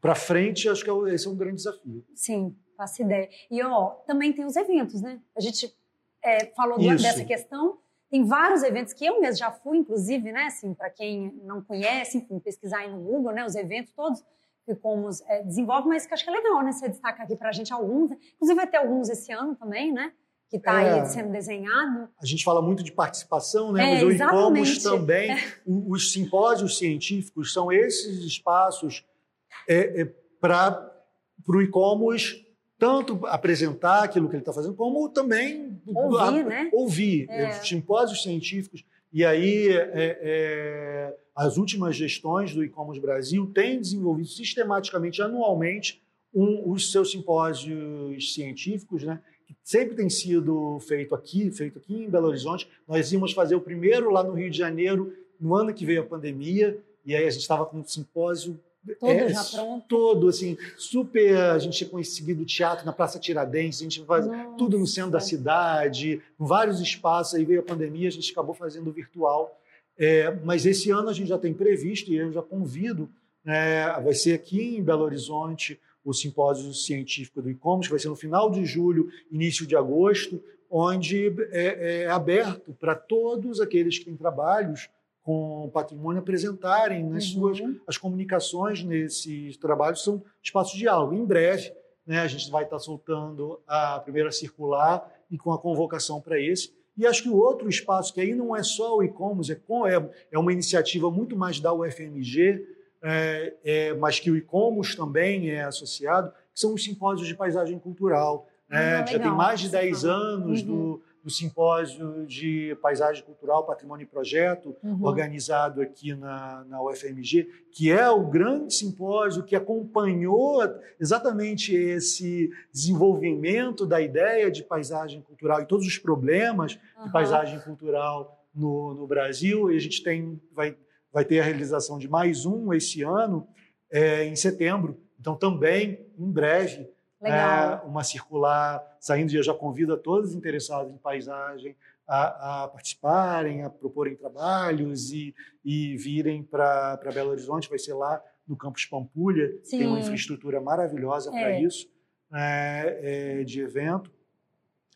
para frente, acho que é esse é um grande desafio. Sim, faço ideia. E ó, também tem os eventos, né? A gente é, falou Isso. dessa questão. Tem vários eventos que eu mesmo já fui, inclusive, né? Assim, para quem não conhece, enfim, pesquisar aí no Google, né? Os eventos todos que como é, desenvolve, mas que acho que é legal, né? Você destacar aqui para a gente alguns. Inclusive vai ter alguns esse ano também, né? que está é, aí sendo desenhado. A gente fala muito de participação, né? É, mas o ICOMOS também, é. os simpósios científicos são esses espaços é, é para o ICOMOS tanto apresentar aquilo que ele está fazendo, como também ouvir, a, né? ouvir é. simpósios científicos. E aí, é, as últimas gestões do ICOMOS Brasil têm desenvolvido sistematicamente, anualmente, um, os seus simpósios científicos, né? que sempre tem sido feito aqui, feito aqui em Belo Horizonte. Nós íamos fazer o primeiro lá no Rio de Janeiro, no ano que veio a pandemia, e aí a gente estava com um simpósio Todo é, já pronto. Todo, assim, super. A gente tinha conseguido teatro na Praça Tiradentes, a gente faz Nossa. tudo no centro da cidade, vários espaços. Aí veio a pandemia, a gente acabou fazendo virtual. É, mas esse ano a gente já tem previsto, e eu já convido, é, vai ser aqui em Belo Horizonte, o simpósio científico do e-commerce, vai ser no final de julho, início de agosto, onde é, é aberto para todos aqueles que têm trabalhos com patrimônio apresentarem nas uhum. suas as comunicações nesses trabalhos são espaços de diálogo. Em breve, né, a gente vai estar soltando a primeira circular e com a convocação para esse. E acho que o outro espaço, que aí não é só o e-commerce, é, é, é uma iniciativa muito mais da UFMG, é, é, mas que o ICOMOS também é associado, que são os simpósios de paisagem cultural. Né? já tem mais de 10 anos uhum. do, do simpósio de paisagem cultural, patrimônio e projeto, uhum. organizado aqui na, na UFMG, que é o grande simpósio que acompanhou exatamente esse desenvolvimento da ideia de paisagem cultural e todos os problemas uhum. de paisagem cultural no, no Brasil. E a gente tem, vai vai ter a realização de mais um esse ano, é, em setembro. Então, também, em breve, é, uma circular saindo, e eu já convido a todos os interessados em paisagem a, a participarem, a proporem trabalhos e, e virem para Belo Horizonte. Vai ser lá no Campus Pampulha, Sim. tem uma infraestrutura maravilhosa é. para isso, é, é, de evento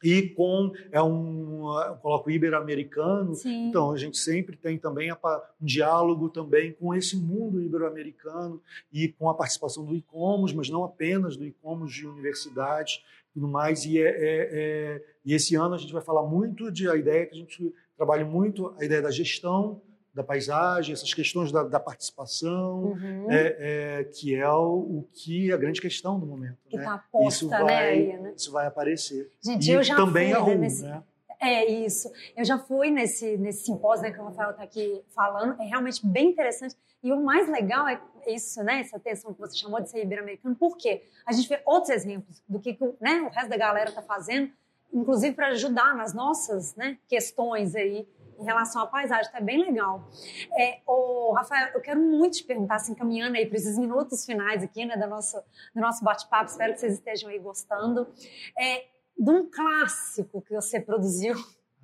e com é um, um colóquio ibero-americano. Então a gente sempre tem também um diálogo também com esse mundo ibero-americano e com a participação do ICOMOS, mas não apenas do ICOMOS de universidades, tudo mais. E, é, é, é, e esse ano a gente vai falar muito de a ideia que a gente trabalha muito a ideia da gestão da paisagem, essas questões da, da participação, uhum. é, é, que é o, o, que é a grande questão do momento. Que está né? posta, isso vai, né, aí, né? Isso vai aparecer. Gente, e também fui, a RUM, nesse... né? É isso. Eu já fui nesse, nesse simpósio né, que o Rafael está aqui falando. É realmente bem interessante. E o mais legal é isso, né? Essa atenção que você chamou de ser ibero-americano. Por quê? A gente vê outros exemplos do que né, o resto da galera está fazendo, inclusive para ajudar nas nossas né, questões aí em relação à paisagem, tá bem legal. É, ô, Rafael, eu quero muito te perguntar, assim, caminhando aí para esses minutos finais aqui, né, do nosso, do nosso bate-papo, espero que vocês estejam aí gostando, é, de um clássico que você produziu,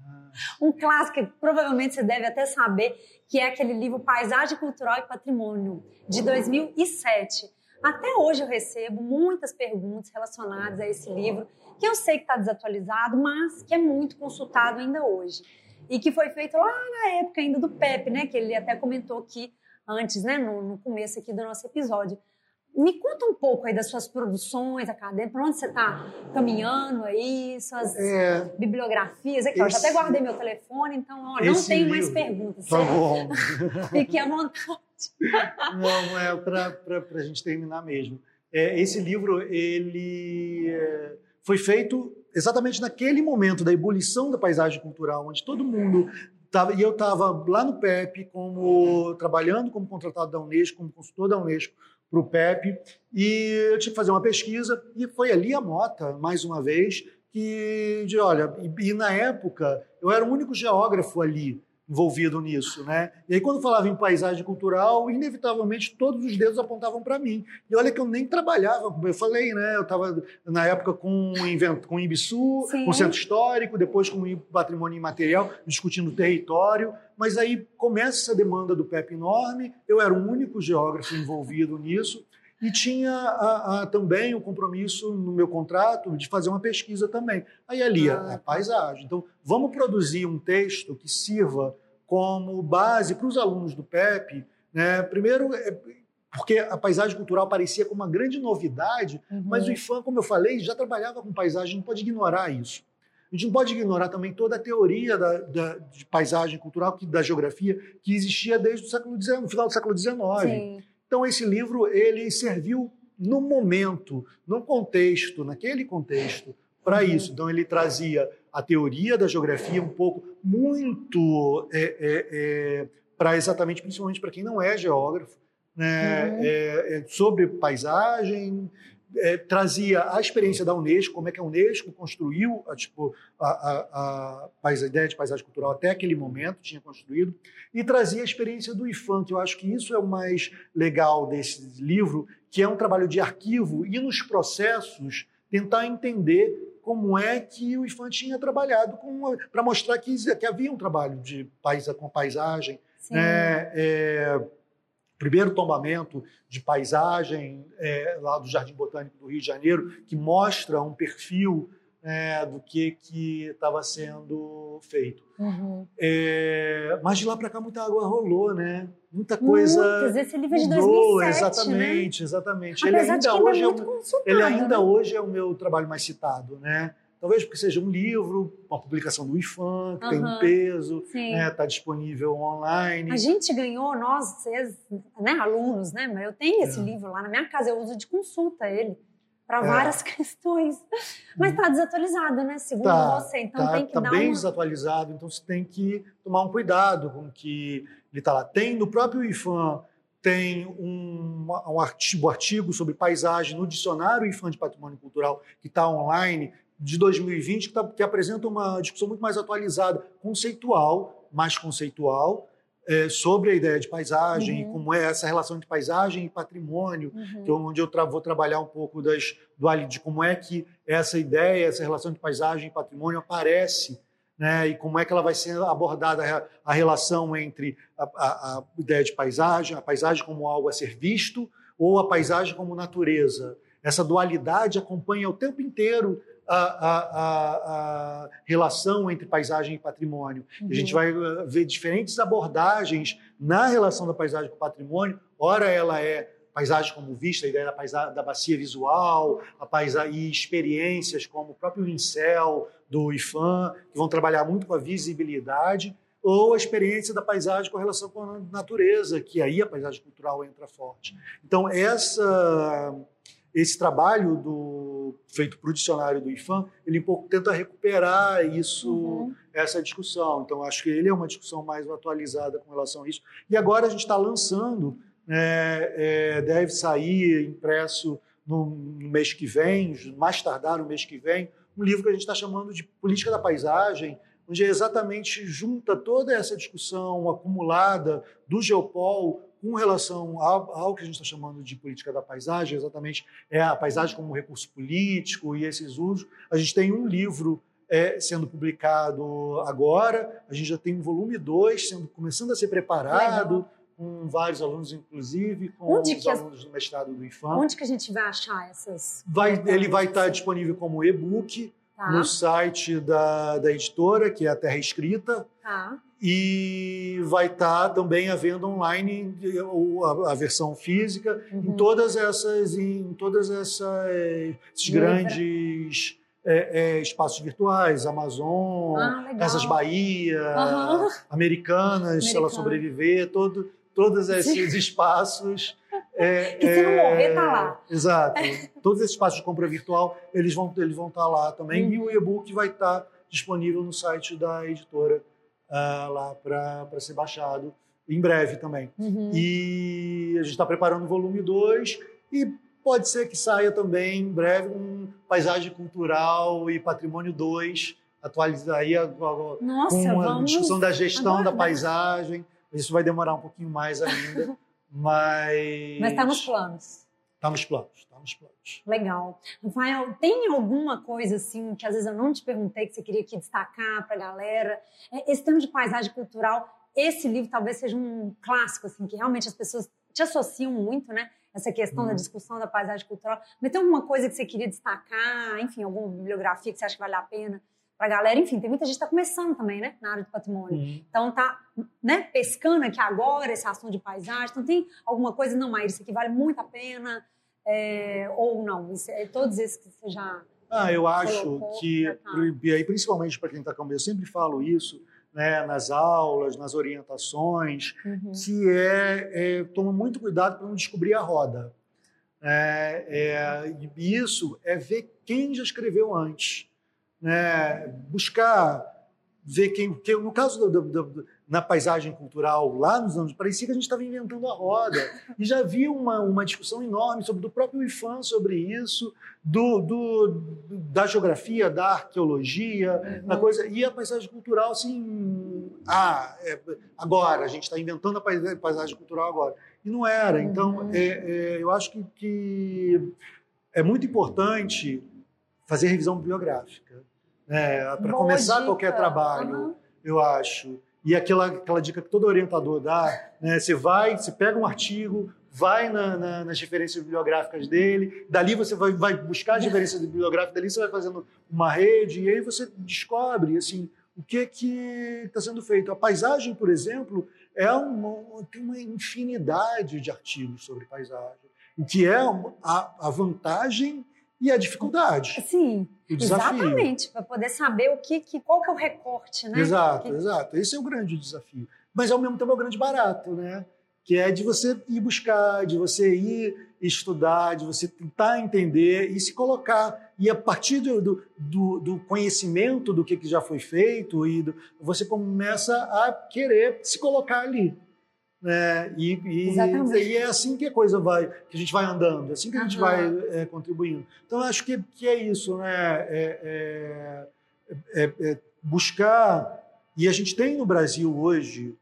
ah. um clássico que provavelmente você deve até saber, que é aquele livro Paisagem Cultural e Patrimônio, de 2007. Até hoje eu recebo muitas perguntas relacionadas a esse livro, que eu sei que está desatualizado, mas que é muito consultado ainda hoje e que foi feito lá na época ainda do Pepe, né? Que ele até comentou aqui antes, né? No, no começo aqui do nosso episódio. Me conta um pouco aí das suas produções acadêmicas, para onde você está caminhando aí, suas é, bibliografias. Aqui, esse, ó, já até guardei meu telefone, então ó, não tenho mais perguntas. Tá bom. Fique à vontade. Não, é para a gente terminar mesmo. É, esse livro, ele é, foi feito exatamente naquele momento da ebulição da paisagem cultural, onde todo mundo estava, e eu estava lá no PEP como trabalhando como contratado da Unesco, como consultor da Unesco, para o PEP e eu tive que fazer uma pesquisa e foi ali a Mota, mais uma vez, que de olha, e, e na época eu era o único geógrafo ali envolvido nisso, né? E aí quando falava em paisagem cultural, inevitavelmente todos os dedos apontavam para mim. E olha que eu nem trabalhava, eu falei, né? Eu estava na época com invento, com Ibisu, Sim. com Centro Histórico, depois com Patrimônio Imaterial, discutindo território, mas aí começa essa demanda do PEP enorme. Eu era o único geógrafo envolvido nisso. E tinha a, a, também o compromisso no meu contrato de fazer uma pesquisa também. Aí ali, ah. a, a paisagem. Então, vamos produzir um texto que sirva como base para os alunos do PEP. Né? Primeiro, é, porque a paisagem cultural parecia como uma grande novidade, uhum. mas o IFAM, como eu falei, já trabalhava com paisagem, não pode ignorar isso. A gente não pode ignorar também toda a teoria da, da, de paisagem cultural, da geografia, que existia desde o século XIX, no final do século XIX. Sim. Então esse livro ele serviu no momento, no contexto, naquele contexto, para uhum. isso. Então ele trazia a teoria da geografia um pouco muito é, é, é, para exatamente, principalmente para quem não é geógrafo, né, uhum. É, é, sobre paisagem, é, trazia a experiência da Unesco, como é que a Unesco construiu a, tipo, a, a, a, ideia de paisagem cultural até aquele momento, tinha construído, e trazia a experiência do IFAM, que eu acho que isso é o mais legal desse livro, que é um trabalho de arquivo e nos processos tentar entender como é que o IFAM tinha trabalhado para mostrar que, que havia um trabalho de paisa, com paisagem, né, é, primeiro tombamento de paisagem é, lá do Jardim Botânico do Rio de Janeiro, que mostra um perfil é, do que estava sendo feito. Uhum. É, mas de lá para cá muita água rolou, né? Muita coisa. Muitas, esse livro é de 2007, Exatamente, né? exatamente. Apesar ele ainda, é hoje, é o, ele ainda né? hoje é o meu trabalho mais citado, né? Talvez porque seja um livro, uma publicação do IFAM, que uhum. tem um peso, está né, tá disponível online. A gente ganhou, nós, vocês, né, alunos, né? Mas eu tenho esse é. livro lá na minha casa, eu uso de consulta ele para é. várias questões. Mas está desatualizado, né? Segundo tá, você. Então tá, tem que tá dar bem uma... desatualizado, então você tem que tomar um cuidado com que ele está lá. Tem no próprio IFAM tem um, um artigo, um artigo sobre paisagem no dicionário IFAM de Patrimônio Cultural que está online de 2020 que, tá, que apresenta uma discussão muito mais atualizada, conceitual, mais conceitual, é, sobre a ideia de paisagem, uhum. como é essa relação entre paisagem e patrimônio, uhum. então, onde eu tra vou trabalhar um pouco das, do, de como é que essa ideia, essa relação de paisagem e patrimônio aparece, né, e como é que ela vai ser abordada a, a relação entre a, a, a ideia de paisagem, a paisagem como algo a ser visto, ou a paisagem como natureza. Essa dualidade acompanha o tempo inteiro a, a, a, relação entre paisagem e patrimônio. Uhum. A gente vai uh, ver diferentes abordagens na relação da paisagem com o patrimônio. Ora, ela é paisagem como vista, a ideia da, paisagem, da bacia visual, a paisagem, e experiências como o próprio Incel, do IFAM, que vão trabalhar muito com a visibilidade, ou a experiência da paisagem com relação com a natureza, que aí a paisagem cultural entra forte. Então, essa esse trabalho do, feito para o dicionário do IFAM, ele um pouco tenta recuperar isso, uhum. essa discussão. Então, acho que ele é uma discussão mais atualizada com relação a isso. E agora a gente está lançando, é, é, deve sair impresso no, no, mês que vem, mais tardar no mês que vem, um livro que a gente está chamando de Política da Paisagem, onde exatamente junta toda essa discussão acumulada do Geopol com relação ao, ao que a gente está chamando de política da paisagem, exatamente é a paisagem como recurso político e esses usos. A gente tem um livro é, sendo publicado agora, a gente já tem um volume 2 sendo começando a ser preparado. Legal. Com vários alunos, inclusive, com Onde os alunos as... do mestrado do IFAM. Onde que a gente vai achar essas? Vai, ele vai estar disponível como e-book tá. no site da, da editora, que é a Terra Escrita. Tá e vai estar tá também à venda online a, a versão física uhum. em todas essas em todas essas esses grandes é, é, espaços virtuais Amazon ah, Casas Bahia uhum. Americanas se ela sobreviver todo todos esses espaços é, que se não morrer tá lá. é, exato. Todos esses espaços de compra virtual eles vão eles vão estar tá lá também. Uhum. e o e-book vai estar tá disponível no site da editora uh, lá para ser baixado. em breve também. Uhum. E a gente está preparando o volume 2 e pode ser que saia também em breve um Paisagem Cultural e Patrimônio 2, atualizar aí a, a, Nossa, com a discussão da gestão da aguardar. paisagem. Isso vai demorar um pouquinho mais ainda, mas... Mas está nos planos. Tá nos planos, tá nos planos. Legal. Rafael, tem alguma coisa assim que às vezes eu não te perguntei que você queria aqui destacar para a galera? É, Esse tema de paisagem cultural, esse livro talvez seja um clássico, assim, que realmente as pessoas te associam muito, né? Essa questão da Uhum. discussão da paisagem cultural. Mas tem alguma coisa que você queria destacar? Enfim, alguma bibliografia que você acha que vale a pena para a galera? Enfim, tem muita gente que está começando também, né? Na área de patrimônio. Então tá, né, pescando aqui agora esse assunto de paisagem. Então tem alguma coisa, não, Maíra, isso aqui vale muito a pena, é, ou não? Isso é, todos esses que você já... Ah, eu acho Colocou, que, aí, principalmente para quem está começando, eu sempre falo isso, né, nas aulas, nas orientações, Uhum. que é, é toma muito cuidado para não descobrir a roda. É, é, e isso é ver quem já escreveu antes, né? buscar ver quem, que no caso do, do- do- na paisagem cultural lá nos anos parecia que a gente estava inventando a roda e já havia uma, uma discussão enorme sobre do próprio IFAM sobre isso do, do- da geografia da arqueologia na coisa e a paisagem cultural assim ah é, agora a gente está inventando a paisa- paisagem cultural agora e não era então Uhum. é, é, eu acho que, que é muito importante fazer revisão bibliográfica né? para começar dica. qualquer trabalho Aham. eu acho. E aquela, aquela dica que todo orientador dá, né? Você vai, você pega um artigo, vai na- na- nas referências bibliográficas dele, dali você vai, vai buscar as referências bibliográficas, dali você vai fazendo uma rede, e aí você descobre, assim, o que que está sendo feito. A paisagem, por exemplo, é uma, tem uma infinidade de artigos sobre paisagem, o que é uma- a, a vantagem e a dificuldade, Sim, o desafio. exatamente, para poder saber o que, que, qual que é o recorte, né? Exato, Que- exato. Esse é o grande desafio. Mas ao mesmo tempo é o grande barato, né? Que é de você ir buscar, de você ir estudar, de você tentar entender e se colocar. E a partir do, do, do- do conhecimento do que, que já foi feito, e do- você começa a querer se colocar ali. Né? E, e, e é assim que a coisa vai, que a gente vai andando, é assim que a gente Aham. vai é, contribuindo. Então, acho que, que é isso, né? É- é- é- é buscar. E a gente tem no Brasil hoje,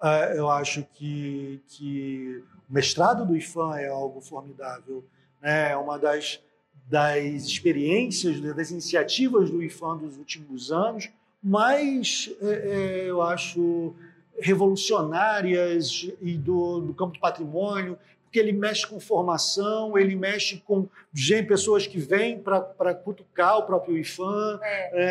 ah, eu acho que, que o mestrado do IFAM é algo formidável. Né? É uma das, das experiências, das iniciativas do IFAM dos últimos anos, mais, é, eu acho, revolucionárias e do, do campo do patrimônio, porque ele mexe com formação, ele mexe com gente, pessoas que vêm para cutucar o próprio IFAM, É. é,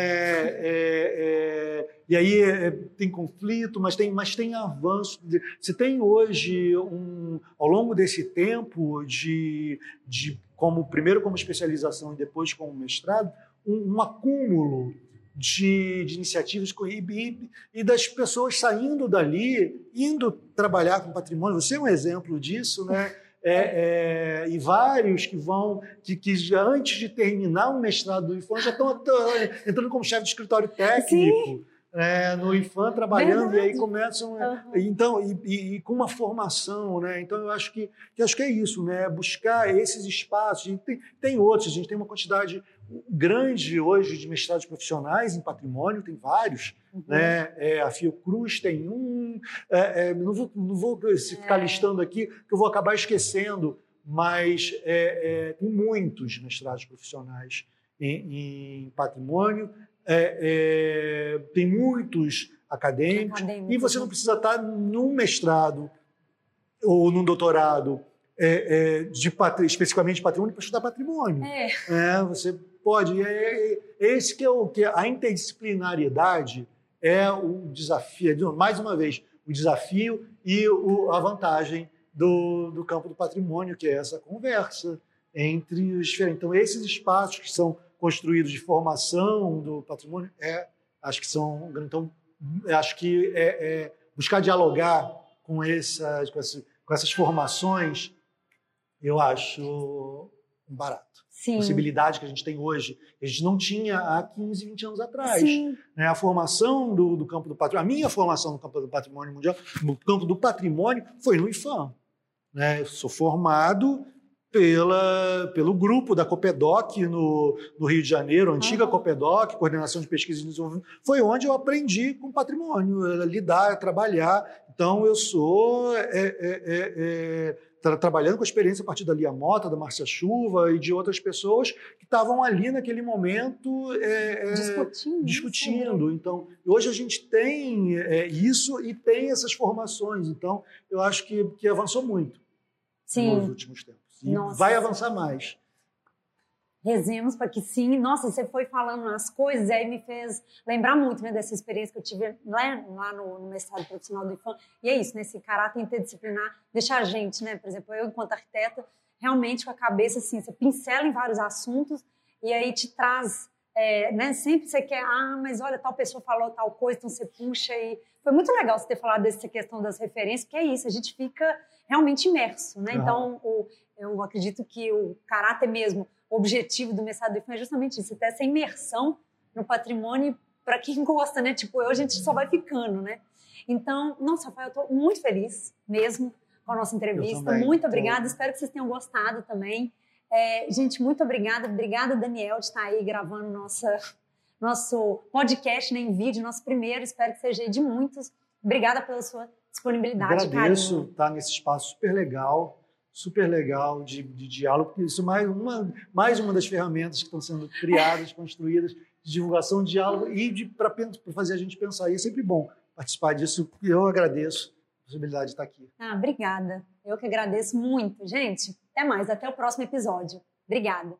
é, é, e aí é, tem conflito, mas tem, mas tem avanço. Você tem hoje, um, ao longo desse tempo, de, de como primeiro como especialização e depois como mestrado, um, um acúmulo de, de iniciativas e, e, das pessoas saindo dali, indo trabalhar com patrimônio. Você é um exemplo disso, né? É, é, e vários que vão, que, que já antes de terminar o mestrado do IFAM já estão entrando como chefe de escritório técnico é, no IFAM, trabalhando, e aí Verdade. começam. Aham. Então, e, e- e com uma formação, né? Então, eu acho que, que acho que é isso, né? Buscar esses espaços. A gente tem, tem outros, a gente tem uma quantidade grande hoje de mestrados profissionais em patrimônio, tem vários. Uhum. Né? É, a Fiocruz tem um. é, é, não vou, não vou se ficar É. listando aqui, que eu vou acabar esquecendo, mas é, é, tem muitos mestrados profissionais em, em patrimônio, tem muitos acadêmicos, Acadêmicos, e você não né? precisa estar num mestrado ou num doutorado é, é, de especificamente de patrimônio para estudar patrimônio. É. É, você pode. É, é- esse que é o que a interdisciplinaridade é o desafio. de- Mais uma vez, o desafio e o- a vantagem do, do campo do patrimônio, que é essa conversa entre os diferentes. Então, esses espaços que são construídos de formação do patrimônio, é, acho que são. Então, acho que é, é buscar dialogar com essas, com essas, com essas formações, eu acho um barato. Sim. possibilidade que a gente tem hoje, a gente não tinha há 15, 20 anos atrás. Né? A formação do, do campo do patrimônio, a minha formação no campo do patrimônio mundial, no campo do patrimônio, foi no IFAM. Né? Eu sou formado pela, pelo grupo da Copedoc no, no Rio de Janeiro, antiga Uhum. Copedoc, Coordenação de Pesquisa e Desenvolvimento, foi onde eu aprendi com patrimônio, eh, lidar, trabalhar. Então, eu sou é, é, é, é, tra- trabalhando com a experiência a partir da Lia Mota, da Márcia Chuva e de outras pessoas que estavam ali naquele momento é, é, Discutindo. discutindo. Então, hoje a gente tem é, isso e tem essas formações. Então, eu acho que, que avançou muito nos Sim. últimos tempos. E Nossa. vai avançar mais. Rezemos para que sim. Nossa, você foi falando as coisas, e aí me fez lembrar muito né, dessa experiência que eu tive lá, lá no, no mestrado profissional do IFAM. E é isso, né, esse caráter interdisciplinar deixa a gente, né? Por exemplo, eu, enquanto arquiteta, realmente com a cabeça assim, você pincela em vários assuntos e aí te traz. é, né, sempre você quer, ah, mas olha, tal pessoa falou tal coisa, então você puxa e. Foi muito legal você ter falado dessa questão das referências, porque é isso, a gente fica realmente imerso, né? Aham. Então, o, eu acredito que o caráter mesmo o objetivo do mestrado do IFAM é justamente isso, ter essa imersão no patrimônio para quem gosta, né? Tipo, eu, a gente só vai ficando, né? Então, nossa, Rafael, eu estou muito feliz mesmo com a nossa entrevista. também. Muito Tô. obrigada, espero que vocês tenham gostado também. É, gente, muito obrigada. Obrigada, Daniel, de estar aí gravando nossa, nosso podcast né, em vídeo, nosso primeiro. Espero que seja de muitos. Obrigada pela sua disponibilidade, Agradeço estar nesse espaço super legal, super legal de, de diálogo, porque isso é mais uma, mais uma das ferramentas que estão sendo criadas, construídas, de divulgação de diálogo e para fazer a gente pensar. E é sempre bom participar disso. Eu agradeço a possibilidade de estar aqui. Ah, obrigada. Eu que agradeço muito. Gente, até mais. Até o próximo episódio. Obrigada.